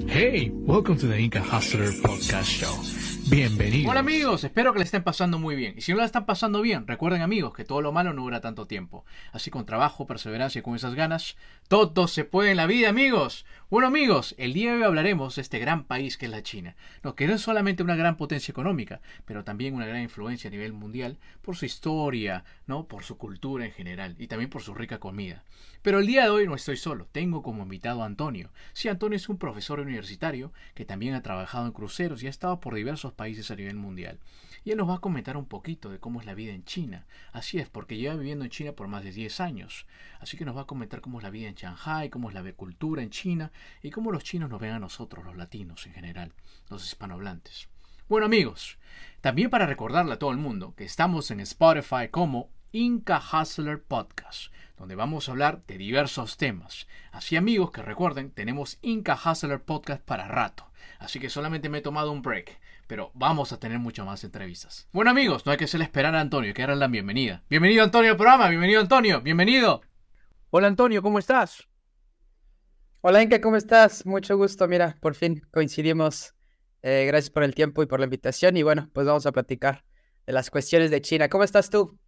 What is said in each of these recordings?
Hey, welcome to the Inca Hustler Podcast Show. Bienvenidos. Hola amigos, espero que le estén pasando muy bien. Y si no la están pasando bien, recuerden amigos que todo lo malo no dura tanto tiempo. Así con trabajo, perseverancia y con esas ganas, todo se puede en la vida amigos. Bueno amigos, el día de hoy hablaremos de este gran país que es la China. No, que no es solamente una gran potencia económica, pero también una gran influencia a nivel mundial por su historia, ¿no? por su cultura en general y también por su rica comida. Pero el día de hoy no estoy solo, tengo como invitado a Antonio. Sí, Antonio es un profesor universitario que también ha trabajado en cruceros y ha estado por diversos países a nivel mundial. Y él nos va a comentar un poquito de cómo es la vida en China. Así es, porque lleva viviendo en China por más de 10 años. Así que nos va a comentar cómo es la vida en Shanghai, cómo es la cultura en China y cómo los chinos nos ven a nosotros, los latinos en general, los hispanohablantes. Bueno amigos, también para recordarle a todo el mundo que estamos en Spotify como Inca Hustler Podcast, donde vamos a hablar de diversos temas. Así amigos que recuerden, tenemos Inca Hustler Podcast para rato. Así que solamente me he tomado un break, pero vamos a tener muchas más entrevistas. Bueno amigos, no hay que hacerle esperar a Antonio, que era la bienvenida. Bienvenido Antonio al programa, bienvenido Antonio, bienvenido. Hola Antonio, ¿cómo estás? Hola Inca, ¿cómo estás? Mucho gusto, mira, por fin coincidimos. Eh, gracias por el tiempo y por la invitación y bueno, pues vamos a platicar de las cuestiones de China. ¿Cómo estás tú?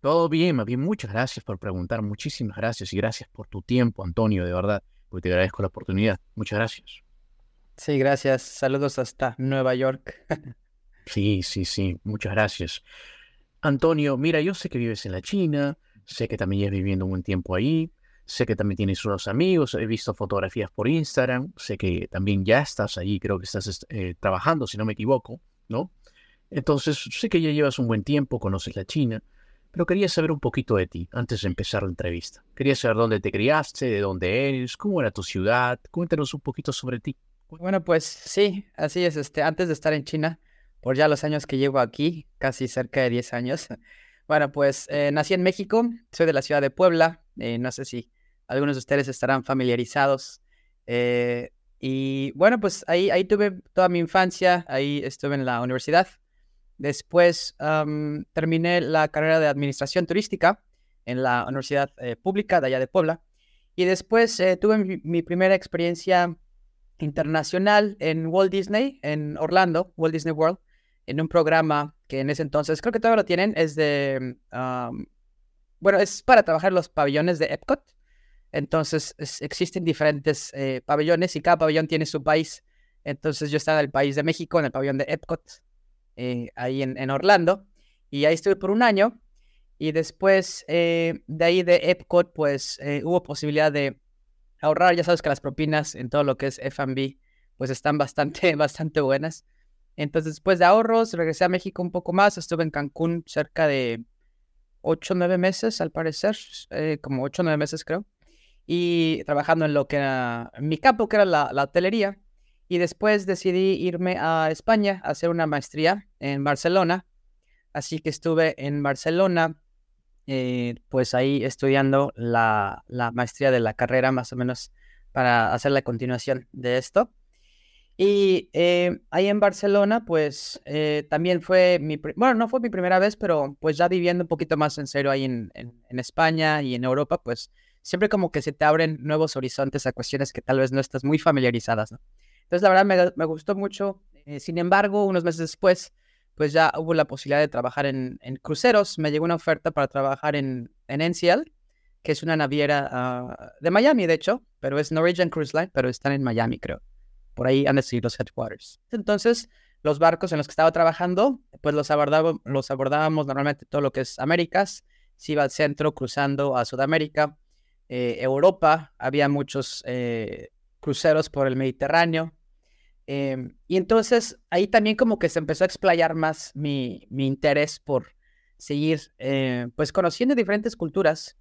Todo bien, más bien muchas gracias por preguntar, muchísimas gracias y gracias por tu tiempo, Antonio, de verdad, porque te agradezco la oportunidad. Muchas gracias. Sí, gracias. Saludos hasta Nueva York. sí, sí, sí, muchas gracias. Antonio, mira, yo sé que vives en la China, sé que también llevas viviendo un buen tiempo ahí, sé que también tienes unos amigos, he visto fotografías por Instagram, sé que también ya estás ahí, creo que estás eh, trabajando, si no me equivoco, ¿no? Entonces, sé que ya llevas un buen tiempo, conoces la China, pero quería saber un poquito de ti antes de empezar la entrevista. Quería saber dónde te criaste, de dónde eres, cómo era tu ciudad. Cuéntanos un poquito sobre ti. Bueno, pues sí, así es. Este, antes de estar en China, por ya los años que llevo aquí, casi cerca de 10 años. Bueno, pues eh, nací en México, soy de la ciudad de Puebla. Eh, no sé si algunos de ustedes estarán familiarizados. Eh, y bueno, pues ahí, ahí tuve toda mi infancia, ahí estuve en la universidad. Después terminé la carrera de administración turística en la Universidad Pública de allá de Puebla. Y después tuve mi, primera experiencia internacional en Walt Disney, en Orlando, Walt Disney World, en un programa que en ese entonces, creo que todavía lo tienen, es de, bueno, es para trabajar los pabellones de Epcot. Entonces existen diferentes eh, pabellones y cada pabellón tiene su país. Entonces yo estaba en el país de México, en el pabellón de Epcot. Eh, ahí en, Orlando. Y ahí estuve por un año. Y después eh, de ahí de Epcot, pues hubo posibilidad de ahorrar. Ya sabes que las propinas en todo lo que es FB, pues están bastante, bastante buenas. Entonces, después de ahorros, regresé a México un poco más. Estuve en Cancún cerca de 8 o 9 meses, al parecer, como 8 o 9 meses creo. Y trabajando en lo que era mi campo, que era la, la hotelería. Y después decidí irme a España a hacer una maestría en Barcelona. Así que estuve en Barcelona, eh, pues ahí estudiando la, maestría de la carrera, más o menos para hacer la continuación de esto. Y eh, ahí en Barcelona, pues eh, también fue mi, bueno, no fue mi primera vez, pero pues ya viviendo un poquito más en serio ahí en, en, España y en Europa, pues siempre como que se te abren nuevos horizontes a cuestiones que tal vez no estás muy familiarizadas, ¿no? Entonces, la verdad, me, gustó mucho. Eh, sin embargo, unos meses después, pues ya hubo la posibilidad de trabajar en, cruceros. Me llegó una oferta para trabajar en, en NCL, que es una naviera ah, de Miami, de hecho, pero es Norwegian Cruise Line, pero están en Miami, creo. Por ahí han de ser los headquarters. Entonces, los barcos en los que estaba trabajando, pues los, abordábamos, los abordábamos normalmente todo lo que es Américas, se iba al centro cruzando a Sudamérica, eh, Europa, había muchos eh, cruceros por el Mediterráneo. Em, y entonces ahí también como que se empezó a explayar más mi, mi interés por seguir eh, pues conociendo diferentes culturas.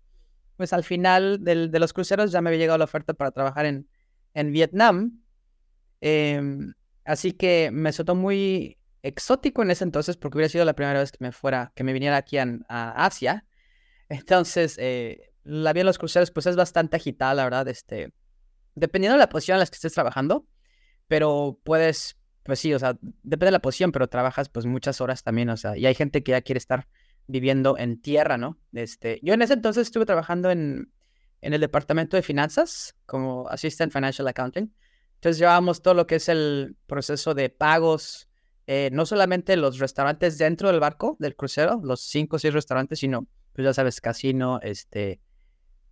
Pues al final del, de los cruceros ya me había llegado la oferta para trabajar en, en Vietnam. Em, así que me soltó muy exótico en ese entonces porque hubiera sido la primera vez que me fuera, que me viniera aquí a, Asia. Entonces, eh, la vida en los cruceros pues es bastante agitada, la verdad. Este, dependiendo de la posición en la que estés trabajando, pero puedes, pues sí, o sea, depende de la posición, pero trabajas pues muchas horas también, o sea, y hay gente que ya quiere estar viviendo en tierra, ¿no? Este, yo en ese entonces estuve trabajando en, en el departamento de finanzas como Assistant Financial Accounting. Entonces llevábamos todo lo que es el proceso de pagos, eh, no solamente los restaurantes dentro del barco, del crucero, los cinco o seis restaurantes, sino, pues ya sabes, casino, este,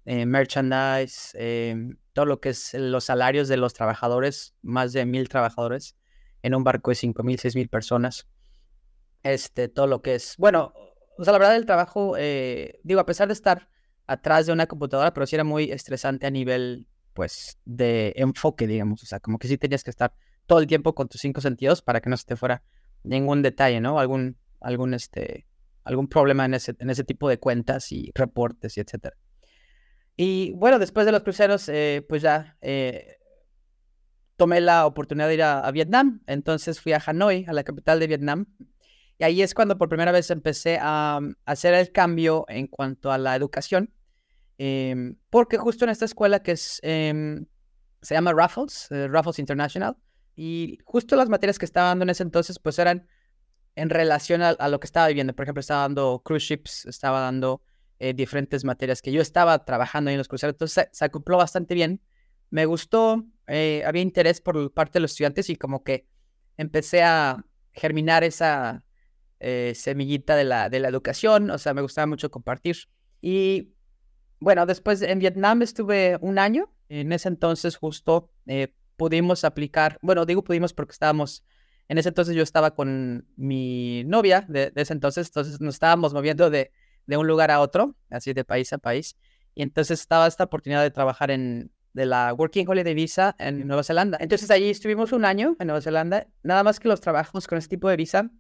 eh, merchandise, em, todo lo que es los salarios de los trabajadores, más de mil trabajadores en un barco de cinco mil, seis mil personas. Este, todo lo que es, bueno, o sea, la verdad el trabajo, eh, digo, a pesar de estar atrás de una computadora, pero sí era muy estresante a nivel, pues, de enfoque, digamos, o sea, como que sí tenías que estar todo el tiempo con tus cinco sentidos para que no se te fuera ningún detalle, ¿no? Algún, algún, este, algún problema en ese, en ese tipo de cuentas y reportes y etcétera. Y bueno, después de los cruceros, eh, pues ya eh, tomé la oportunidad de ir a, Vietnam. Entonces fui a Hanoi, a la capital de Vietnam. Y ahí es cuando por primera vez empecé a, hacer el cambio en cuanto a la educación. Em, porque justo en esta escuela que em, se llama Raffles, eh, Raffles International, y justo las materias que estaba dando en ese entonces, pues eran en relación a, lo que estaba viviendo. Por ejemplo, estaba dando cruise ships, estaba dando eh, diferentes materias que yo estaba trabajando en los cruceros. Entonces se, acopló bastante bien. Me gustó, eh, había interés por parte de los estudiantes y como que empecé a germinar esa eh, semillita de la, de la educación. O sea, me gustaba mucho compartir. Y bueno, después en Vietnam estuve un año. En ese entonces justo pudimos aplicar, bueno, digo pudimos porque estábamos, en ese entonces yo estaba con mi novia de, ese entonces, entonces nos estábamos moviendo de, de, un lugar a otro, así de país a país, y entonces estaba esta oportunidad de trabajar en de la Working Holiday Visa en Nueva Zelanda. Entonces allí estuvimos un año en Nueva Zelanda, nada más que los trabajos con este tipo de visa,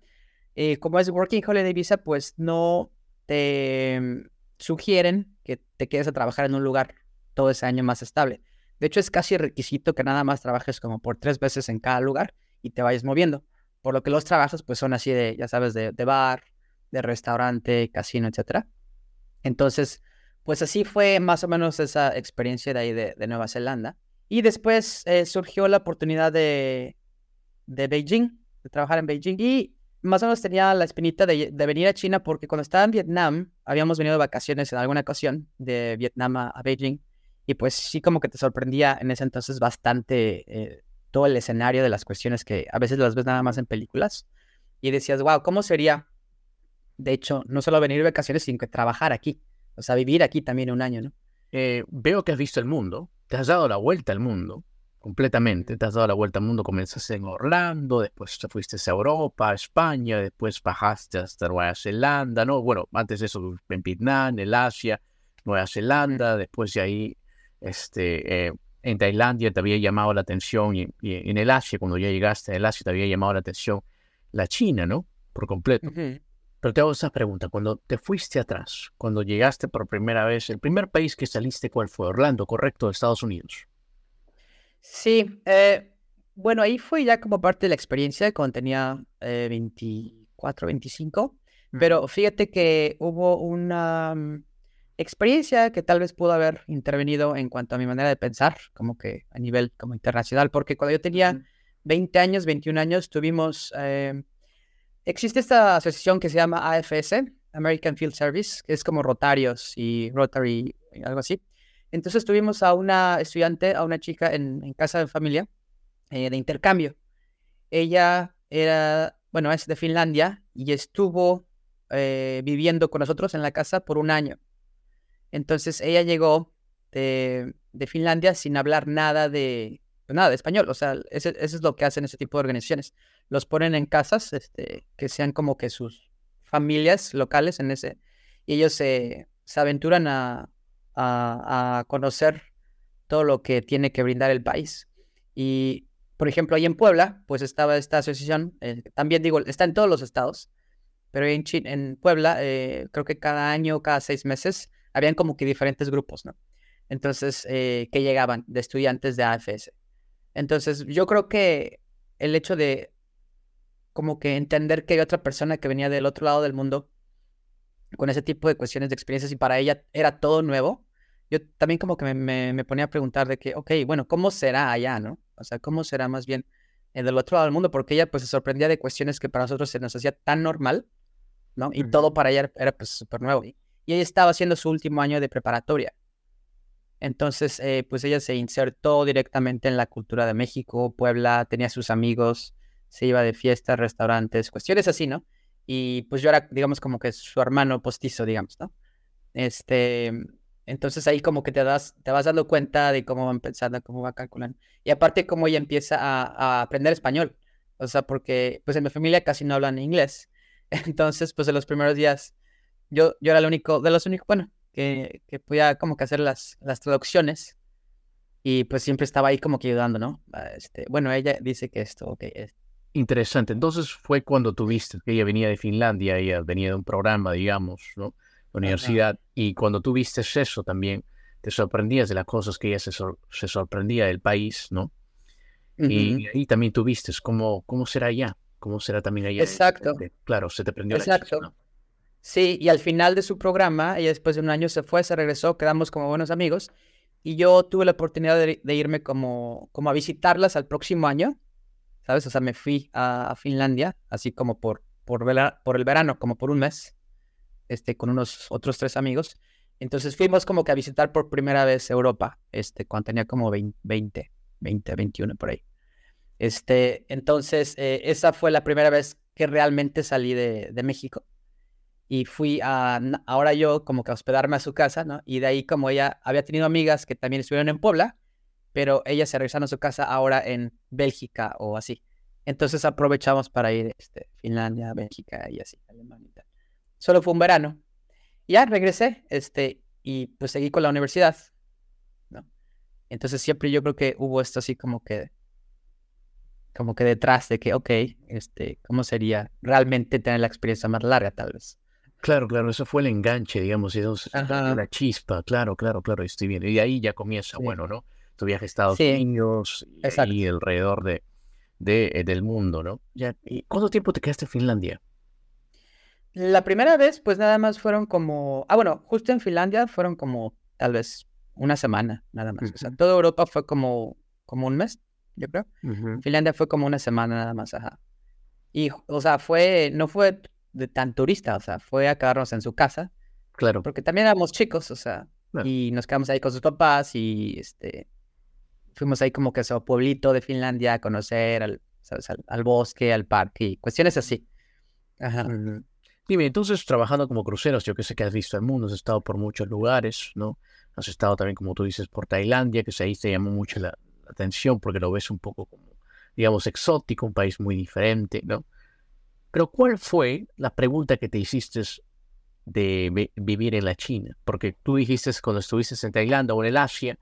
eh, como es Working Holiday Visa, pues no te sugieren que te quedes a trabajar en un lugar todo ese año más estable. De hecho, es casi requisito que nada más trabajes como por tres veces en cada lugar y te vayas moviendo. Por lo que los trabajos pues son así de, ya sabes, de, bar, de restaurante, casino, etc. Entonces, pues así fue más o menos esa experiencia de ahí de, Nueva Zelanda. Y después eh, surgió la oportunidad de, de Beijing, de trabajar en Beijing. Y más o menos tenía la espinita de, de, venir a China porque cuando estaba en Vietnam, habíamos venido de vacaciones en alguna ocasión de Vietnam a Beijing. Y pues sí como que te sorprendía en ese entonces bastante eh, todo el escenario de las cuestiones que a veces las ves nada más en películas. Y decías, wow, ¿cómo sería? De hecho, no solo venir de vacaciones, sino que trabajar aquí. O sea, vivir aquí también un año, ¿no? Eh, veo que has visto el mundo, te has dado la vuelta al mundo completamente, te has dado la vuelta al mundo, comenzaste en Orlando, después te fuiste a Europa, a España, después bajaste hasta Nueva Zelanda, ¿no? Bueno, antes de eso en Vietnam, en el Asia, Nueva Zelanda, después de ahí este, eh, en Tailandia te había llamado la atención y, en el Asia, cuando ya llegaste al Asia, te había llamado la atención la China, ¿no? Por completo. Pero te hago esa pregunta, cuando te fuiste atrás, cuando llegaste por primera vez, el primer país que saliste, ¿cuál fue? Orlando, ¿correcto? De Estados Unidos. Sí, eh, bueno, ahí fue ya como parte de la experiencia cuando tenía 24, eh, 25, pero fíjate que hubo una mm, experiencia que tal vez pudo haber intervenido en cuanto a mi manera de pensar, como que a nivel como internacional, porque cuando yo tenía 20 años, 21 años, tuvimos, eh, existe esta asociación que se llama AFS, American Field Service, que es como Rotarios y Rotary, algo así. Entonces tuvimos a una estudiante, a una chica en, casa de familia eh, de intercambio. Ella era, bueno, es de Finlandia y estuvo eh, viviendo con nosotros en la casa por un año. Entonces ella llegó de, Finlandia sin hablar nada de, nada de español. O sea, eso, es lo que hacen ese tipo de organizaciones. Los ponen en casas este, que sean como que sus familias locales en ese. Y ellos se, aventuran a, conocer todo lo que tiene que brindar el país. Y, por ejemplo, ahí en Puebla, pues estaba esta asociación, eh, también digo, está en todos los estados, pero en, en Puebla, eh, creo que cada año, cada seis meses, habían como que diferentes grupos, ¿no? Entonces, eh, que llegaban de estudiantes de AFS. Entonces, yo creo que el hecho de como que entender que hay otra persona que venía del otro lado del mundo con ese tipo de cuestiones de experiencias y para ella era todo nuevo, yo también como que me, me, ponía a preguntar de que, ok, bueno, ¿cómo será allá, no? O sea, ¿cómo será más bien el del otro lado del mundo? Porque ella pues se sorprendía de cuestiones que para nosotros se nos hacía tan normal, ¿no? Y todo para ella era, pues súper nuevo y ella estaba haciendo su último año de preparatoria. Entonces, eh, pues ella se insertó directamente en la cultura de México, Puebla, tenía sus amigos, se iba de fiestas, restaurantes, cuestiones así, ¿no? Y pues yo era, digamos, como que su hermano postizo, digamos, ¿no? Este, entonces ahí como que te das, te vas dando cuenta de cómo van pensando, cómo va calculando. Y aparte cómo ella empieza a, aprender español. O sea, porque pues en mi familia casi no hablan inglés. Entonces, pues en los primeros días, yo, yo era el único, de los únicos, bueno, que, que podía como que hacer las, las traducciones. Y pues siempre estaba ahí como que ayudando, ¿no? Este, bueno, ella dice que esto, ok. Interesante. Entonces fue cuando tuviste que ella venía de Finlandia, ella venía de un programa, digamos, ¿no? La universidad. Y cuando tuviste eso también, te sorprendías de las cosas que ella se, se sorprendía del país, ¿no? Y ahí también tuviste cómo, cómo será allá, cómo será también allá. Exacto. Claro, se te prendió Exacto. la chispa, ¿no? Sí, y al final de su programa, ella después de un año se fue, se regresó, quedamos como buenos amigos. Y yo tuve la oportunidad de, irme como, como a visitarlas al próximo año, ¿sabes? O sea, me fui a, a Finlandia, así como por, por, vela- por el verano, como por un mes, este, con unos otros tres amigos. Entonces fuimos como que a visitar por primera vez Europa, este, cuando tenía como 20, 20, 20 21 por ahí. Este, entonces, eh, esa fue la primera vez que realmente salí de, de México y fui a, ahora yo como que a hospedarme a su casa, ¿no? Y de ahí como ella había tenido amigas que también estuvieron en Puebla, pero ellas se regresaron a su casa ahora en Bélgica o así. Entonces aprovechamos para ir este, Finlandia, Bélgica y así, Alemania y tal. Solo fue un verano. Ya regresé, este, y pues seguí con la universidad, ¿no? Entonces siempre yo creo que hubo esto así como que, como que detrás de que, ok, este, ¿cómo sería realmente tener la experiencia más larga tal vez? Claro, claro, eso fue el enganche, digamos, y Ajá. la chispa, claro, claro, claro, estoy bien. Y ahí ya comienza, Sí. bueno, ¿no? Tu viaje a Estados Sí, Unidos y exacto. ahí alrededor de, de, eh, del mundo, ¿no? Ya, ¿y cuánto tiempo te quedaste en Finlandia? La primera vez, pues nada más fueron como, ah, bueno, justo en Finlandia fueron como tal vez una semana, nada más. O sea, toda Europa fue como, como un mes, yo creo. Finlandia fue como una semana nada más, ajá. Y, o sea, fue, no fue de tan turista, o sea, fue a quedarnos en su casa, Claro, porque también éramos chicos, o sea, Claro. y nos quedamos ahí con sus papás y, este, fuimos ahí como que a su pueblito de Finlandia a conocer al, ¿sabes? al, al bosque, al parque y cuestiones así. Ajá. Dime, entonces trabajando como cruceros, yo que sé que has visto el mundo, has estado por muchos lugares, ¿no? Has estado también, como tú dices, por Tailandia, que ahí te llamó mucho la, la atención porque lo ves un poco como, digamos, exótico, un país muy diferente, ¿no? Pero ¿cuál fue la pregunta que te hiciste de vi- vivir en la China? Porque tú dijiste cuando estuviste en Tailandia o en el Asia,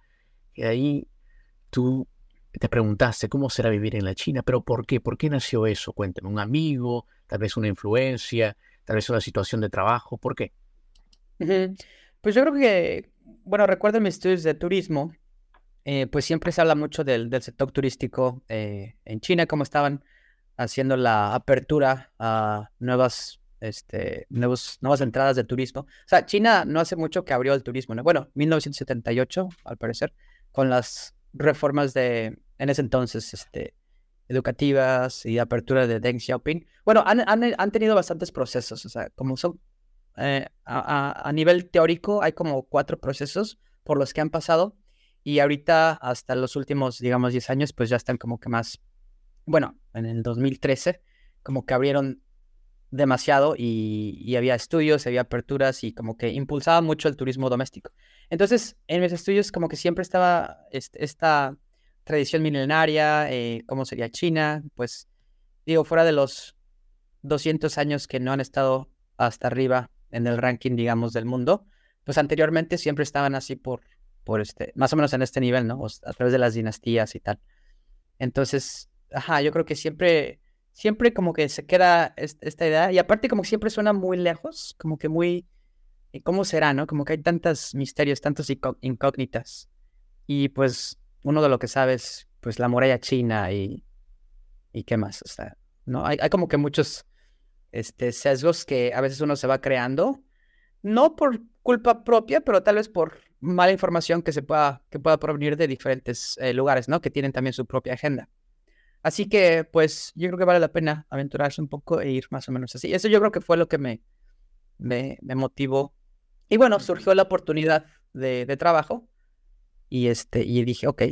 que ahí tú te preguntaste cómo será vivir en la China, pero ¿por qué? ¿Por qué nació eso? Cuéntame, ¿un amigo? ¿Tal vez una influencia? ¿Tal vez una situación de trabajo? ¿Por qué? Pues yo creo que, bueno, recuerdo mis estudios de turismo, eh, pues siempre se habla mucho del, del sector turístico eh, en China, cómo estaban haciendo la apertura a nuevas, este, nuevos, nuevas entradas de turismo. O sea, China no hace mucho que abrió el turismo, ¿no? Bueno, 1978, al parecer, con las reformas de, en ese entonces, este, educativas y apertura de Deng Xiaoping. Bueno, han, han, han tenido bastantes procesos, o sea, como son eh, a, a- a nivel teórico hay como cuatro procesos por los que han pasado y ahorita hasta los últimos, digamos, 10 años, pues ya están como que más, bueno, en el 2013, como que abrieron demasiado y, había estudios, había aperturas y como que impulsaba mucho el turismo doméstico. Entonces, en mis estudios como que siempre estaba esta tradición milenaria, eh, cómo sería China, pues digo, fuera de los 200 años que no han estado hasta arriba en el ranking, digamos, del mundo, pues anteriormente siempre estaban así por, por este, más o menos en este nivel, ¿no? A través de las dinastías y tal. Entonces, ajá, yo creo que siempre, siempre como que se queda es- esta idea, y aparte como que siempre suena muy lejos, como que muy, ¿y ¿cómo será, no? Como que hay tantos misterios, tantos incó- incógnitas, y pues uno de lo que sabes, pues la muralla china y, y qué más, o sea, ¿no? Hay, hay como que muchos este, sesgos que a veces uno se va creando, no por culpa propia, pero tal vez por mala información que se pueda, que pueda provenir de diferentes eh, lugares, ¿no? Que tienen también su propia agenda. Así que, pues, yo creo que vale la pena aventurarse un poco e ir más o menos así. Eso yo creo que fue lo que me, me, me motivó. Y bueno, surgió la oportunidad de, de trabajo Y este, y dije, ok.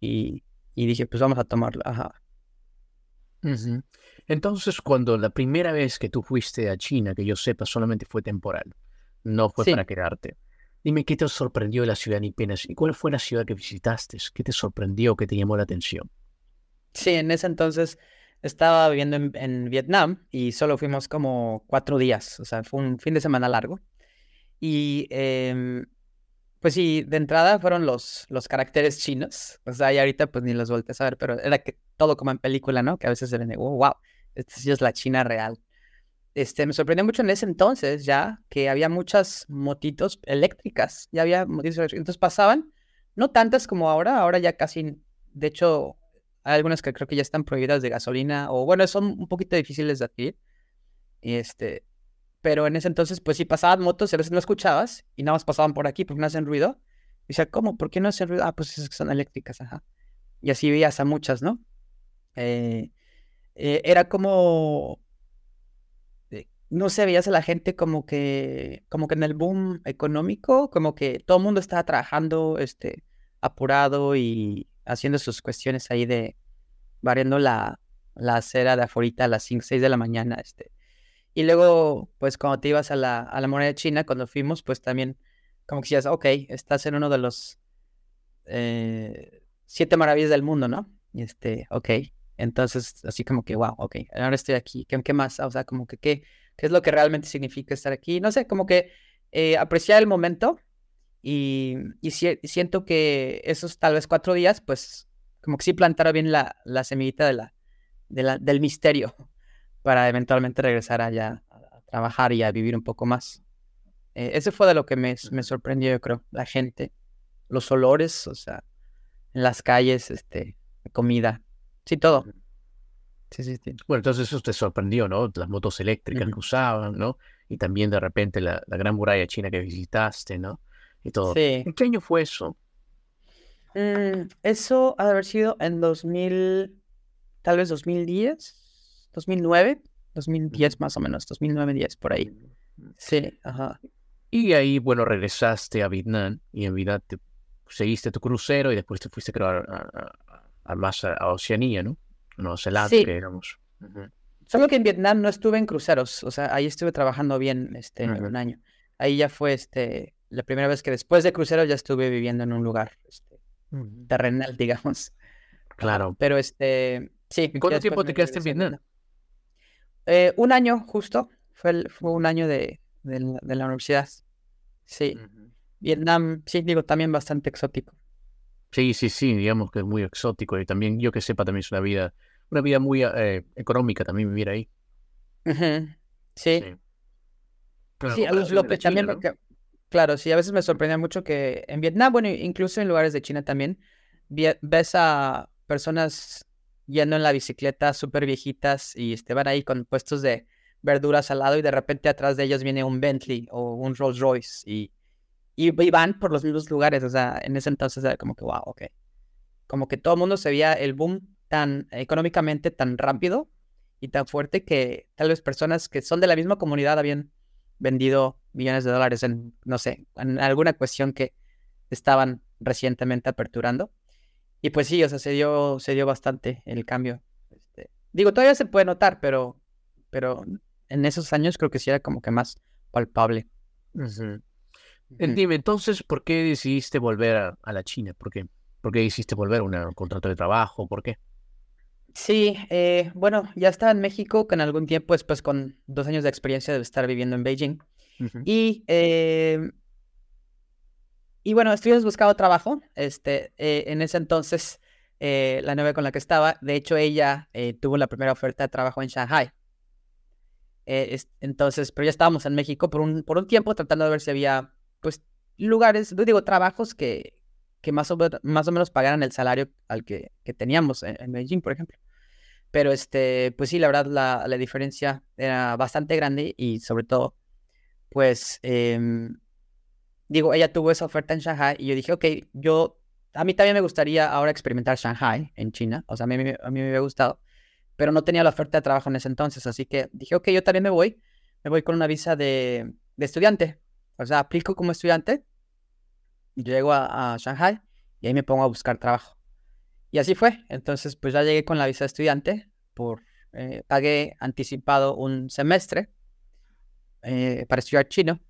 Y, y dije, pues vamos a tomarlo. Ajá. Entonces, cuando la primera vez que tú fuiste a China, que yo sepa, solamente fue temporal, no fue Sí. para quedarte. Dime qué te sorprendió de la ciudad ni penas y cuál fue la ciudad que visitaste, qué te sorprendió, qué te llamó la atención. Sí, en ese entonces estaba viviendo en, en Vietnam y solo fuimos como cuatro días, o sea, fue un fin de semana largo. Y em, pues sí, de entrada fueron los, los caracteres chinos, o sea, y ahorita pues ni los volteé a ver, pero era que todo como en película, ¿no? Que a veces se ven, oh, wow, esta sí es la China real. Este, me sorprendió mucho en ese entonces ya que había muchas motitos eléctricas, ya había motitos eléctricas, entonces pasaban, no tantas como ahora, ahora ya casi, de hecho, hay algunas que creo que ya están prohibidas de gasolina, o bueno, son un poquito difíciles de adquirir. Y este, pero en ese entonces, pues sí pasaban motos, y a veces no escuchabas, y nada más pasaban por aquí porque no hacen ruido. Y decía, ¿cómo? ¿Por qué no hacen ruido? Ah, pues es que son eléctricas, ajá. Y así veías a muchas, ¿no? Eh, eh, era como, eh, no sé, veías a la gente como que, como que en el boom económico, como que todo el mundo estaba trabajando, este, apurado y haciendo sus cuestiones ahí de variando la, la acera de afuera a las 5, 6 de la mañana, este. Y luego, pues cuando te ibas a la, a la muralla china, cuando fuimos, pues también como que decías, ok, estás en uno de los eh, siete maravillas del mundo, ¿no? Y este, ok. Entonces, así como que, wow, ok, ahora estoy aquí. ¿Qué, qué más? O sea, como que, ¿qué, qué es lo que realmente significa estar aquí? No sé, como que eh, apreciar el momento y, y si- siento que esos tal vez cuatro días, pues como que sí plantaron bien la, la semillita de la, de la, del misterio para eventualmente regresar allá a, trabajar y a vivir un poco más. Eh, ese fue de lo que me, me sorprendió, yo creo, la gente, los olores, o sea, en las calles, este, comida, sí, todo. Sí, sí, sí. Bueno, entonces eso te sorprendió, ¿no? Las motos eléctricas que Ujú. usaban, ¿no? Y también de repente la, la gran muralla china que visitaste, ¿no? Y todo. Sí. ¿En qué año fue eso? Mm, eso ha de haber sido en 2000, tal vez 2010, 2009, 2010 más o menos, 2009, 10 por ahí. Sí, ajá. Y ahí, bueno, regresaste a Vietnam y en Vietnam te seguiste tu crucero y después te fuiste, creo, a, a- a- a más a, a Oceanía, ¿no? A Nueva Zelanda, Sí. que éramos. Ujú. Solo que en Vietnam no estuve en cruceros, o sea, ahí estuve trabajando bien este un año. Ahí ya fue este la primera vez que después de crucero ya estuve viviendo en un lugar este, terrenal, digamos. Claro. Pero este, sí. ¿Y ya cuánto tiempo te quedaste en Vietnam? Eh, un año justo, fue, el- fue un año de, de la, de la universidad. Sí. Vietnam, sí, digo, también bastante exótico. Sí, sí, sí, digamos que es muy exótico y también, yo que sepa, también es una vida, una vida muy eh, económica también vivir ahí. Sí, Sí. Sí, lo, lo que también, ¿no? lo que- claro, sí, a veces me sorprendía mucho que en Vietnam, bueno, incluso en lugares de China también, ves a personas yendo en la bicicleta súper viejitas y este, van ahí con puestos de verduras al lado y de repente atrás de ellos viene un Bentley o un Rolls Royce y, y, y van por los mismos lugares, o sea, en ese entonces era como que, wow, ok. Como que todo el mundo se veía el boom tan económicamente tan rápido y tan fuerte que tal vez personas que son de la misma comunidad habían vendido millones de dólares en, no sé, en alguna cuestión que estaban recientemente aperturando. Y pues sí, o sea, se dio, se dio bastante el cambio. Este, digo, todavía se puede notar, pero, pero en esos años creo que sí era como que más palpable. En- Dime, entonces, ¿por qué decidiste volver a, a la China? ¿Por qué? ¿Por qué decidiste volver a un contrato de trabajo? ¿Por qué? Sí, eh, bueno, ya estaba en México con algún tiempo después, con dos años de experiencia de estar viviendo en Beijing. Y, eh, y bueno, estuvimos buscando trabajo. Este, eh, en ese entonces, eh, la novia con la que estaba, de hecho, ella eh, tuvo la primera oferta de trabajo en Shanghai. Eh, es- entonces, pero ya estábamos en México por un, por un tiempo tratando de ver si había, pues, lugares, yo digo, trabajos que, que más, o, men- más o menos pagaran el salario al que, que teníamos en, en Beijing, por ejemplo. Pero, este, pues sí, la verdad, la, la diferencia era bastante grande y sobre todo, pues, em, digo, ella tuvo esa oferta en Shanghai y yo dije, ok, yo, a mí también me gustaría ahora experimentar Shanghai en China, o sea, a mí, a mí me había gustado, pero no tenía la oferta de trabajo en ese entonces, así que dije, ok, yo también me voy, me voy con una visa de, de estudiante, o sea, aplico como estudiante, llego a, a Shanghai y ahí me pongo a buscar trabajo. Y así fue. Entonces, pues ya llegué con la visa de estudiante, por, eh, pagué anticipado un semestre eh, para estudiar chino.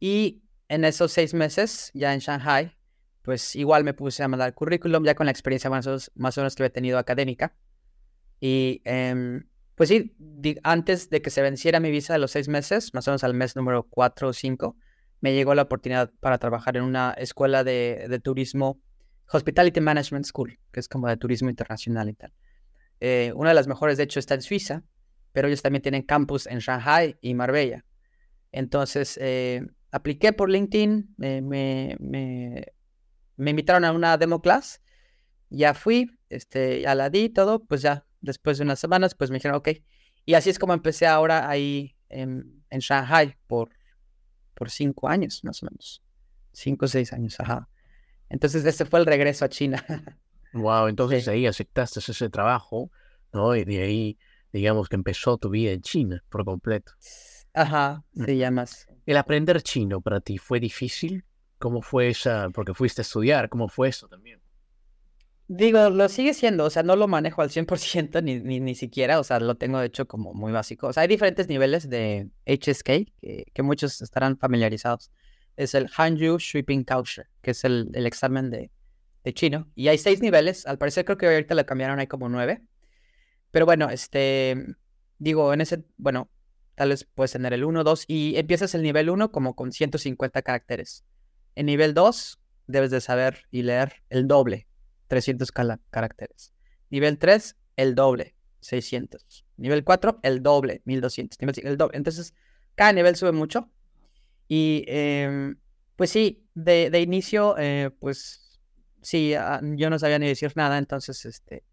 Y en esos seis meses, ya en Shanghai, pues igual me puse a mandar currículum, ya con la experiencia más o menos, que había tenido académica. Y em, pues sí, antes de que se venciera mi visa de los seis meses, más o menos al mes número cuatro o cinco, me llegó la oportunidad para trabajar en una escuela de turismo Hospitality Management School, que es como de turismo internacional y tal. Eh, una de las mejores, de hecho, está en Suiza, pero ellos también tienen campus en Shanghai y Marbella. Entonces, eh, apliqué por LinkedIn, me, me, invitaron a una demo class, ya fui, este, ya la di todo, pues ya después de unas semanas, pues me dijeron, ok. Y así es como empecé ahora ahí en, en Shanghai por, por cinco años, más o menos. Cinco o seis años, ajá. Entonces ese fue el regreso a China. Wow, entonces ahí aceptaste ese trabajo, ¿no? Y de ahí, digamos que empezó tu vida en China por completo. Ajá, Mm. se llama. ¿El aprender chino para ti fue difícil? ¿Cómo fue esa? Porque fuiste a estudiar, ¿cómo fue eso también? Digo, lo sigue siendo, o sea, no lo manejo al 100% ni, ni, ni siquiera, o sea, lo tengo de hecho como muy básico. O sea, hay diferentes niveles de HSK que, que muchos estarán familiarizados. Es el Hanyu Sweeping Kausha, que es el, el examen de, de chino. Y hay seis niveles, al parecer creo que ahorita le cambiaron, hay como nueve. Pero bueno, este, digo, en ese, bueno, tal vez puedes tener el 1, 2 y empiezas el nivel 1 como con 150 caracteres. En nivel 2 debes de saber y leer el doble, 300 caracteres. Nivel 3, el doble, 600. Nivel 4, el doble, 1200. Nivel 5, el doble. Entonces, cada nivel sube mucho. Y eh, pues sí, de, de inicio, eh, pues sí, uh, yo no sabía ni decir nada, entonces, este,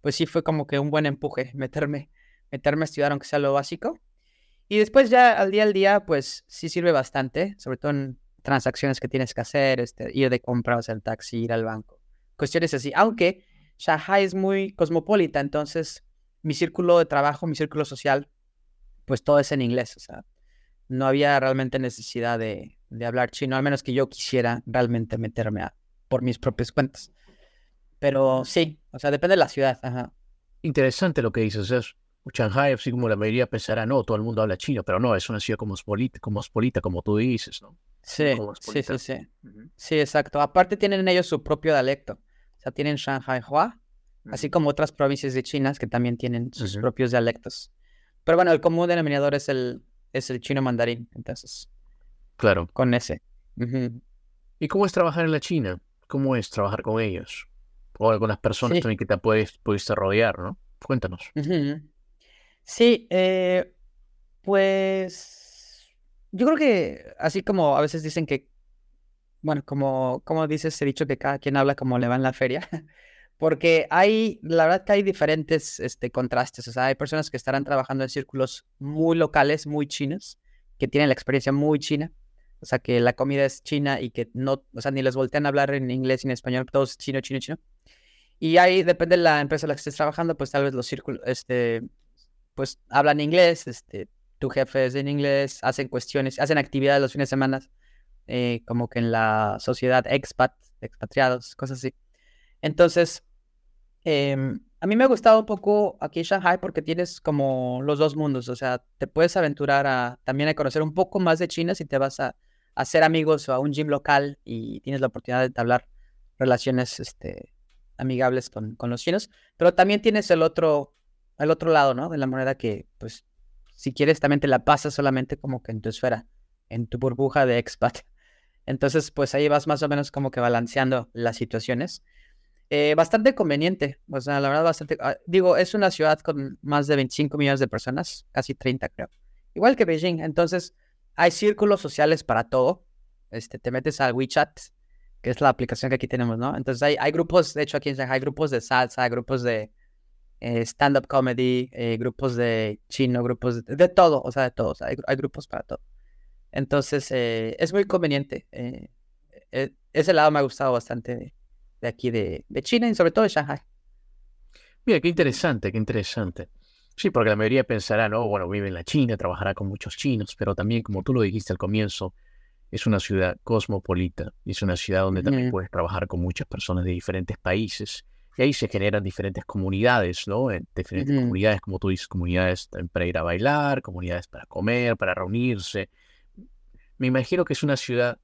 pues sí fue como que un buen empuje meterme, meterme a estudiar aunque sea lo básico. Y después ya al día al día, pues sí sirve bastante, sobre todo en transacciones que tienes que hacer, este, ir de compras al taxi, ir al banco, cuestiones así. Aunque Shanghai es muy cosmopolita, entonces mi círculo de trabajo, mi círculo social, pues todo es en inglés, o sea, no había realmente necesidad de, de hablar chino, al menos que yo quisiera realmente meterme a, por mis propias cuentas. Pero sí, o sea, depende de la ciudad. Ajá. Interesante lo que dices, es Shanghai, así como la mayoría pensará, no, todo el mundo habla chino, pero no, es una ciudad cosmopolita, cosmopolita como tú dices, ¿no? Sí, sí, sí, sí. Uh -huh. Sí, exacto. Aparte tienen ellos su propio dialecto. O sea, tienen Shanghai Hua, uh -huh. así como otras provincias de China que también tienen sus uh -huh. propios dialectos. Pero bueno, el común denominador es el, es el chino mandarín, entonces. Claro. Con ese. ¿Y cómo es trabajar en la China? ¿Cómo es trabajar con ellos? O algunas personas sí. también que te puedes, pudiste rodear, ¿no? Cuéntanos. Sí, eh, pues yo creo que así como a veces dicen que, bueno, como, como dices, he dicho que cada quien habla como le va en la feria, porque hay, la verdad que hay diferentes este, contrastes, o sea, hay personas que estarán trabajando en círculos muy locales, muy chinos, que tienen la experiencia muy china, o sea, que la comida es china y que no, o sea, ni les voltean a hablar en inglés ni en español, todo es chino, chino, chino. Y ahí depende de la empresa en la que estés trabajando, pues tal vez los círculos, este, pues hablan inglés, este, tu jefe es en inglés, hacen cuestiones, hacen actividades los fines de semana, eh, como que en la sociedad expat, expatriados, cosas así. Entonces, eh, a mí me ha gustado un poco aquí Shanghai porque tienes como los dos mundos, o sea, te puedes aventurar a también a conocer un poco más de China si te vas a, hacer amigos o a un gym local y tienes la oportunidad de entablar relaciones este, amigables con, con los chinos, pero también tienes el otro al otro lado, ¿no? De la moneda que, pues, si quieres también te la pasas solamente como que en tu esfera, en tu burbuja de expat. Entonces, pues ahí vas más o menos como que balanceando las situaciones. Eh, bastante conveniente, o sea, la verdad bastante... Uh, digo, es una ciudad con más de 25 millones de personas, casi 30 creo. Igual que Beijing, entonces hay círculos sociales para todo. Este, te metes al WeChat, que es la aplicación que aquí tenemos, ¿no? Entonces hay, grupos, de hecho aquí en Shanghai hay grupos de salsa, grupos de eh, stand-up comedy, eh, grupos de chino, grupos de, todo, o sea, de todo, o sea, hay, hay grupos para todo. Entonces, eh, es muy conveniente. ese lado me ha gustado bastante de, aquí de, de, China y sobre todo de Shanghai. Mira, qué interesante, qué interesante. Sí, porque la mayoría pensará, no, bueno, vive en la China, trabajará con muchos chinos, pero también, como tú lo dijiste al comienzo, es una ciudad cosmopolita, es una ciudad donde también puedes trabajar con muchas personas de diferentes países. Y ahí se generan diferentes comunidades, ¿no? En diferentes comunidades, como tú dices, comunidades para ir a bailar, comunidades para comer, para reunirse. Me imagino que es una ciudad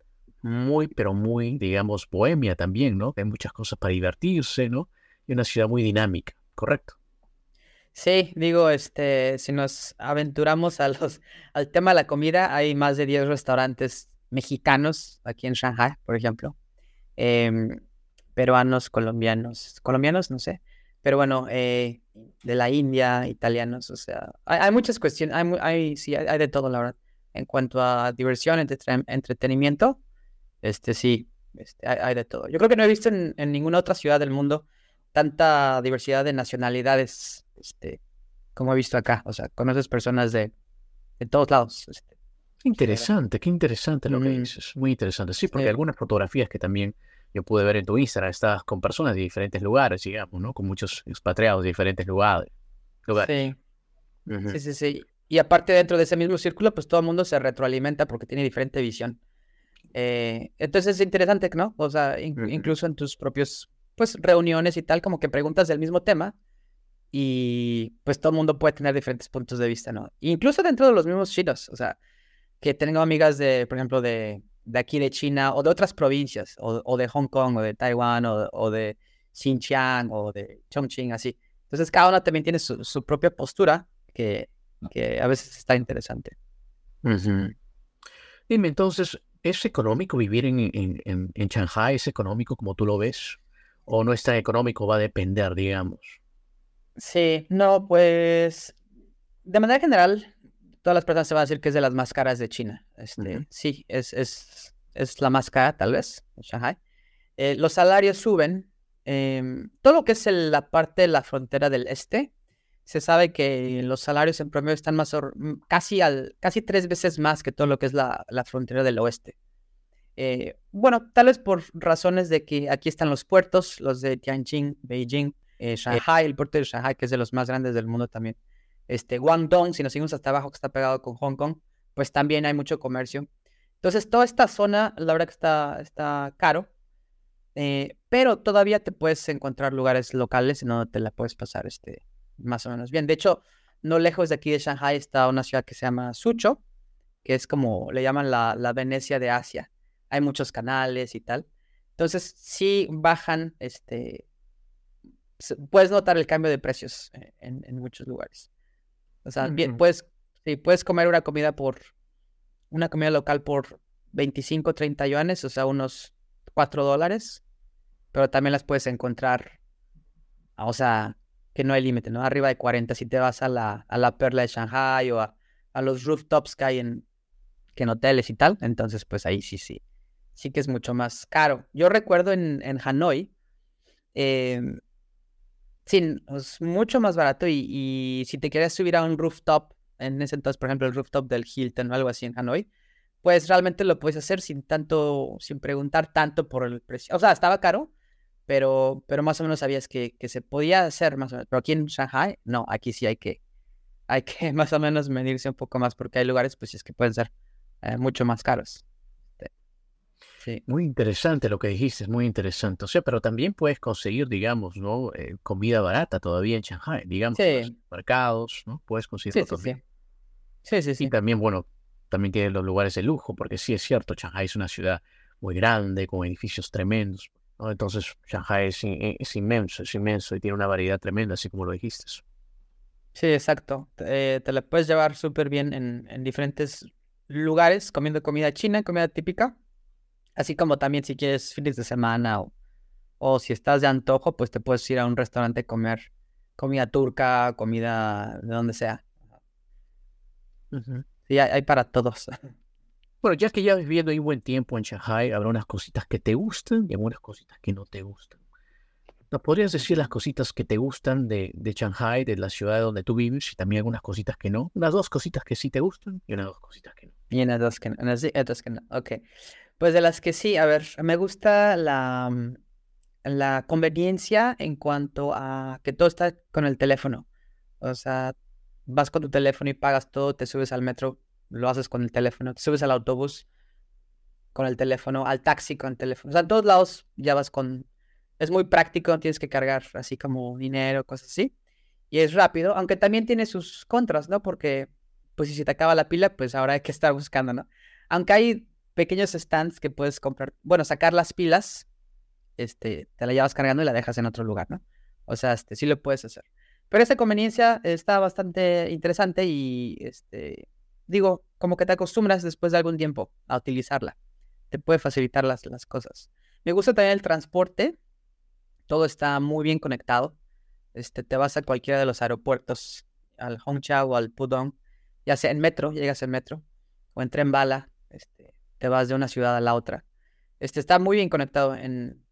muy, pero muy, digamos, bohemia también, ¿no? Hay muchas cosas para divertirse, ¿no? Y una ciudad muy dinámica, ¿correcto? Sí, digo, este, si nos aventuramos a los, al tema de la comida, hay más de 10 restaurantes mexicanos aquí en Shanghai, por ejemplo. Em, peruanos, colombianos, colombianos, no sé, pero bueno, eh, de la India, italianos, o sea, hay, muchas cuestiones, hay, hay, sí, hay, de todo, la verdad. En cuanto a diversión, entretenimiento, este sí, este, hay, hay de todo. Yo creo que no he visto en, en ninguna otra ciudad del mundo tanta diversidad de nacionalidades, este, como he visto acá. O sea, conoces personas de, de todos lados. Este, interesante, qué interesante lo que dices, muy interesante. Sí, porque Sí. algunas fotografías que también yo pude ver en tu Instagram, estabas con personas de diferentes lugares, digamos, ¿no? Con muchos expatriados de diferentes lugares. lugares. sí, Ujú. sí, sí, sí. Y aparte dentro de ese mismo círculo, pues todo el mundo se retroalimenta porque tiene diferente visión. Eh, entonces es interesante, ¿no? O sea, in- incluso en tus propios, pues, reuniones y tal, como que preguntas del mismo tema y pues todo el mundo puede tener diferentes puntos de vista, ¿no? Incluso dentro de los mismos chinos, o sea, que tengo amigas de, por ejemplo, de, de aquí de China o de otras provincias, o, o de Hong Kong, o de Taiwán, o, o de Xinjiang, o de Chongqing, así. Entonces cada una también tiene su, su propia postura que, que a veces está interesante. Ujú. Dime, entonces, ¿es económico vivir en, en, en, en Shanghai? ¿Es económico como tú lo ves? ¿O no es tan económico? Va a depender, digamos. Sí, no, pues de manera general, todas las personas se van a decir que es de las más caras de China. Este, sí, es, es, es la más cara, tal vez, en Shanghai. Eh, los salarios suben. em, todo lo que es el- la parte de la frontera del este, se sabe que los salarios en promedio están más casi al, casi tres veces más que todo lo que es la, la frontera del oeste. Eh, bueno, tal vez por razones de que aquí están los puertos, los de Tianjin, Beijing, eh, Shanghai, el puerto de Shanghai, que es de los más grandes del mundo también. Este, Guangdong, si nos seguimos hasta abajo, que está pegado con Hong Kong, pues también hay mucho comercio. Entonces, toda esta zona, la verdad que está, está caro, eh, pero todavía te puedes encontrar lugares locales en donde te la puedes pasar este, más o menos bien. De hecho, no lejos de aquí de Shanghai está una ciudad que se llama Suzhou, que es como le llaman la, la Venecia de Asia. Hay muchos canales y tal. Entonces, sí bajan, este, puedes notar el cambio de precios eh, en, en muchos lugares. O sea, bien, Ujú. puedes, sí, puedes comer una comida por, una comida local por 25, 30 yuanes, o sea, unos 4 dólares, pero también las puedes encontrar, o sea, que no hay límite, ¿no? Arriba de 40 si te vas a la, a la Perla de Shanghai o a, a los rooftops que hay en, que hoteles y tal, entonces pues ahí sí, sí, sí que es mucho más caro. Yo recuerdo en, en Hanoi, em, sí, es mucho más barato y, y si te quieres subir a un rooftop, en ese entonces, por ejemplo, el rooftop del Hilton o algo así en Hanoi, pues realmente lo puedes hacer sin tanto, sin preguntar tanto por el precio. O sea, estaba caro, pero, pero más o menos sabías que, que se podía hacer más o menos. Pero aquí en Shanghai, no, aquí sí hay que, hay que más o menos medirse un poco más porque hay lugares, pues es que pueden ser eh, mucho más caros. Este, Sí. Muy interesante lo que dijiste, es muy interesante. O sea, pero también puedes conseguir, digamos, ¿no? Eh, comida barata todavía en Shanghai, digamos, los Sí. mercados, ¿no? Puedes Sí, conseguirlo sí, sí. Sí, sí, Y también, bueno, también tiene los lugares de lujo, porque sí es cierto, Shanghai es una ciudad muy grande, con edificios tremendos, ¿no? Entonces, Shanghai es, in- es inmenso, es inmenso y tiene una variedad tremenda, así como lo dijiste. Sí, exacto. Te, eh, te la puedes llevar súper bien en, en diferentes lugares, comiendo comida china, comida típica. Así como también si quieres fines de semana o, o si estás de antojo, pues te puedes ir a un restaurante a comer comida turca, comida de donde sea. Sí, hay, hay para todos. Bueno, ya que ya viviendo ahí buen tiempo en Shanghai, habrá unas cositas que te gustan y algunas cositas que no te gustan. ¿Nos podrías decir las cositas que te gustan de, de Shanghai, de la ciudad donde tú vives, y también algunas cositas que no? Unas dos cositas que sí te gustan y unas dos cositas que no. Y en otras que no. Sí, otras que no. Ok. Pues de las que sí, a ver, me gusta la, la conveniencia en cuanto a que todo está con el teléfono. O sea, vas con tu teléfono y pagas todo, te subes al metro, lo haces con el teléfono, te subes al autobús, con el teléfono, al taxi con el teléfono. O sea, en todos lados ya vas con... Es muy práctico, tienes que cargar así como dinero, cosas así. Y es rápido, aunque también tiene sus contras, ¿no? Porque, pues si se te acaba la pila, pues ahora hay que estar buscando, ¿no? Aunque hay pequeños stands que puedes comprar, bueno, sacar las pilas, este, te la llevas cargando y la dejas en otro lugar, ¿no? O sea, este, sí lo puedes hacer. Pero esta conveniencia está bastante interesante y, este, digo, como que te acostumbras después de algún tiempo a utilizarla. Te puede facilitar las, las cosas. Me gusta también el transporte. Todo está muy bien conectado. Este, te vas a cualquiera de los aeropuertos, al Hongqiao o al Pudong, ya sea en metro, llegas en metro, o en tren bala, este, te vas de una ciudad a la otra. Este, está muy bien conectado en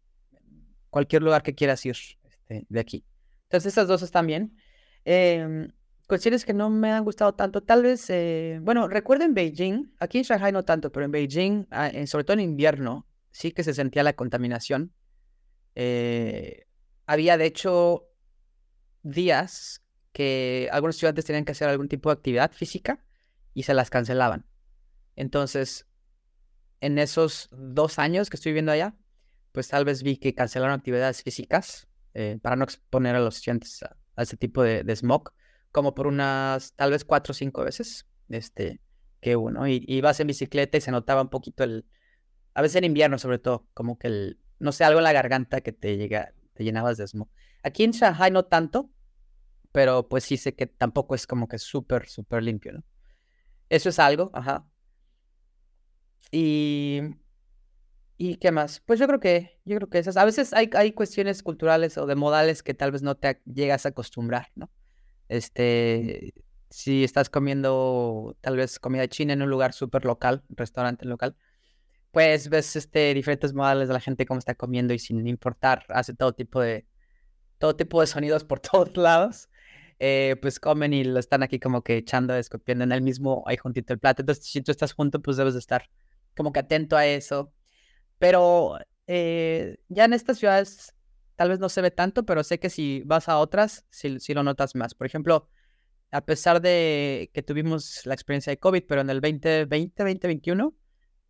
cualquier lugar que quieras ir este, de aquí. Entonces, estas dos están bien. Em, cuestiones que no me han gustado tanto, tal vez, eh, bueno, recuerdo en Beijing, aquí en Shanghai no tanto, pero en Beijing, ah, sobre todo en invierno, sí que se sentía la contaminación. Eh, había, de hecho, días que algunos estudiantes tenían que hacer algún tipo de actividad física y se las cancelaban. Entonces, en esos dos años que estoy viviendo allá, pues tal vez vi que cancelaron actividades físicas eh, para no exponer a los estudiantes a, ese tipo de, smog, como por unas tal vez cuatro o cinco veces este, que uno. Y, vas en bicicleta y se notaba un poquito el, a veces en invierno sobre todo, como que el, no sé, algo en la garganta que te llega, te llenabas de smog. Aquí en Shanghai no tanto, pero pues sí sé que tampoco es como que súper, súper limpio, ¿no? Eso es algo, ajá. Y ¿Y qué más? Pues yo creo que, yo creo que esas. A veces hay, hay cuestiones culturales o de modales que tal vez no te llegas a acostumbrar, ¿no? Este, si estás comiendo tal vez comida china en un lugar súper local, restaurante local, pues ves este diferentes modales de la gente cómo está comiendo y sin importar, hace todo tipo de todo tipo de sonidos por todos lados. Eh, pues comen y lo están aquí como que echando, escupiendo en el mismo, ahí juntito el plato. Entonces, si tú estás junto, pues debes de estar como que atento a eso. Pero eh, ya en estas ciudades tal vez no se ve tanto, pero sé que si vas a otras, sí, lo notas más. Por ejemplo, a pesar de que tuvimos la experiencia de COVID, pero en el 2020, 2021,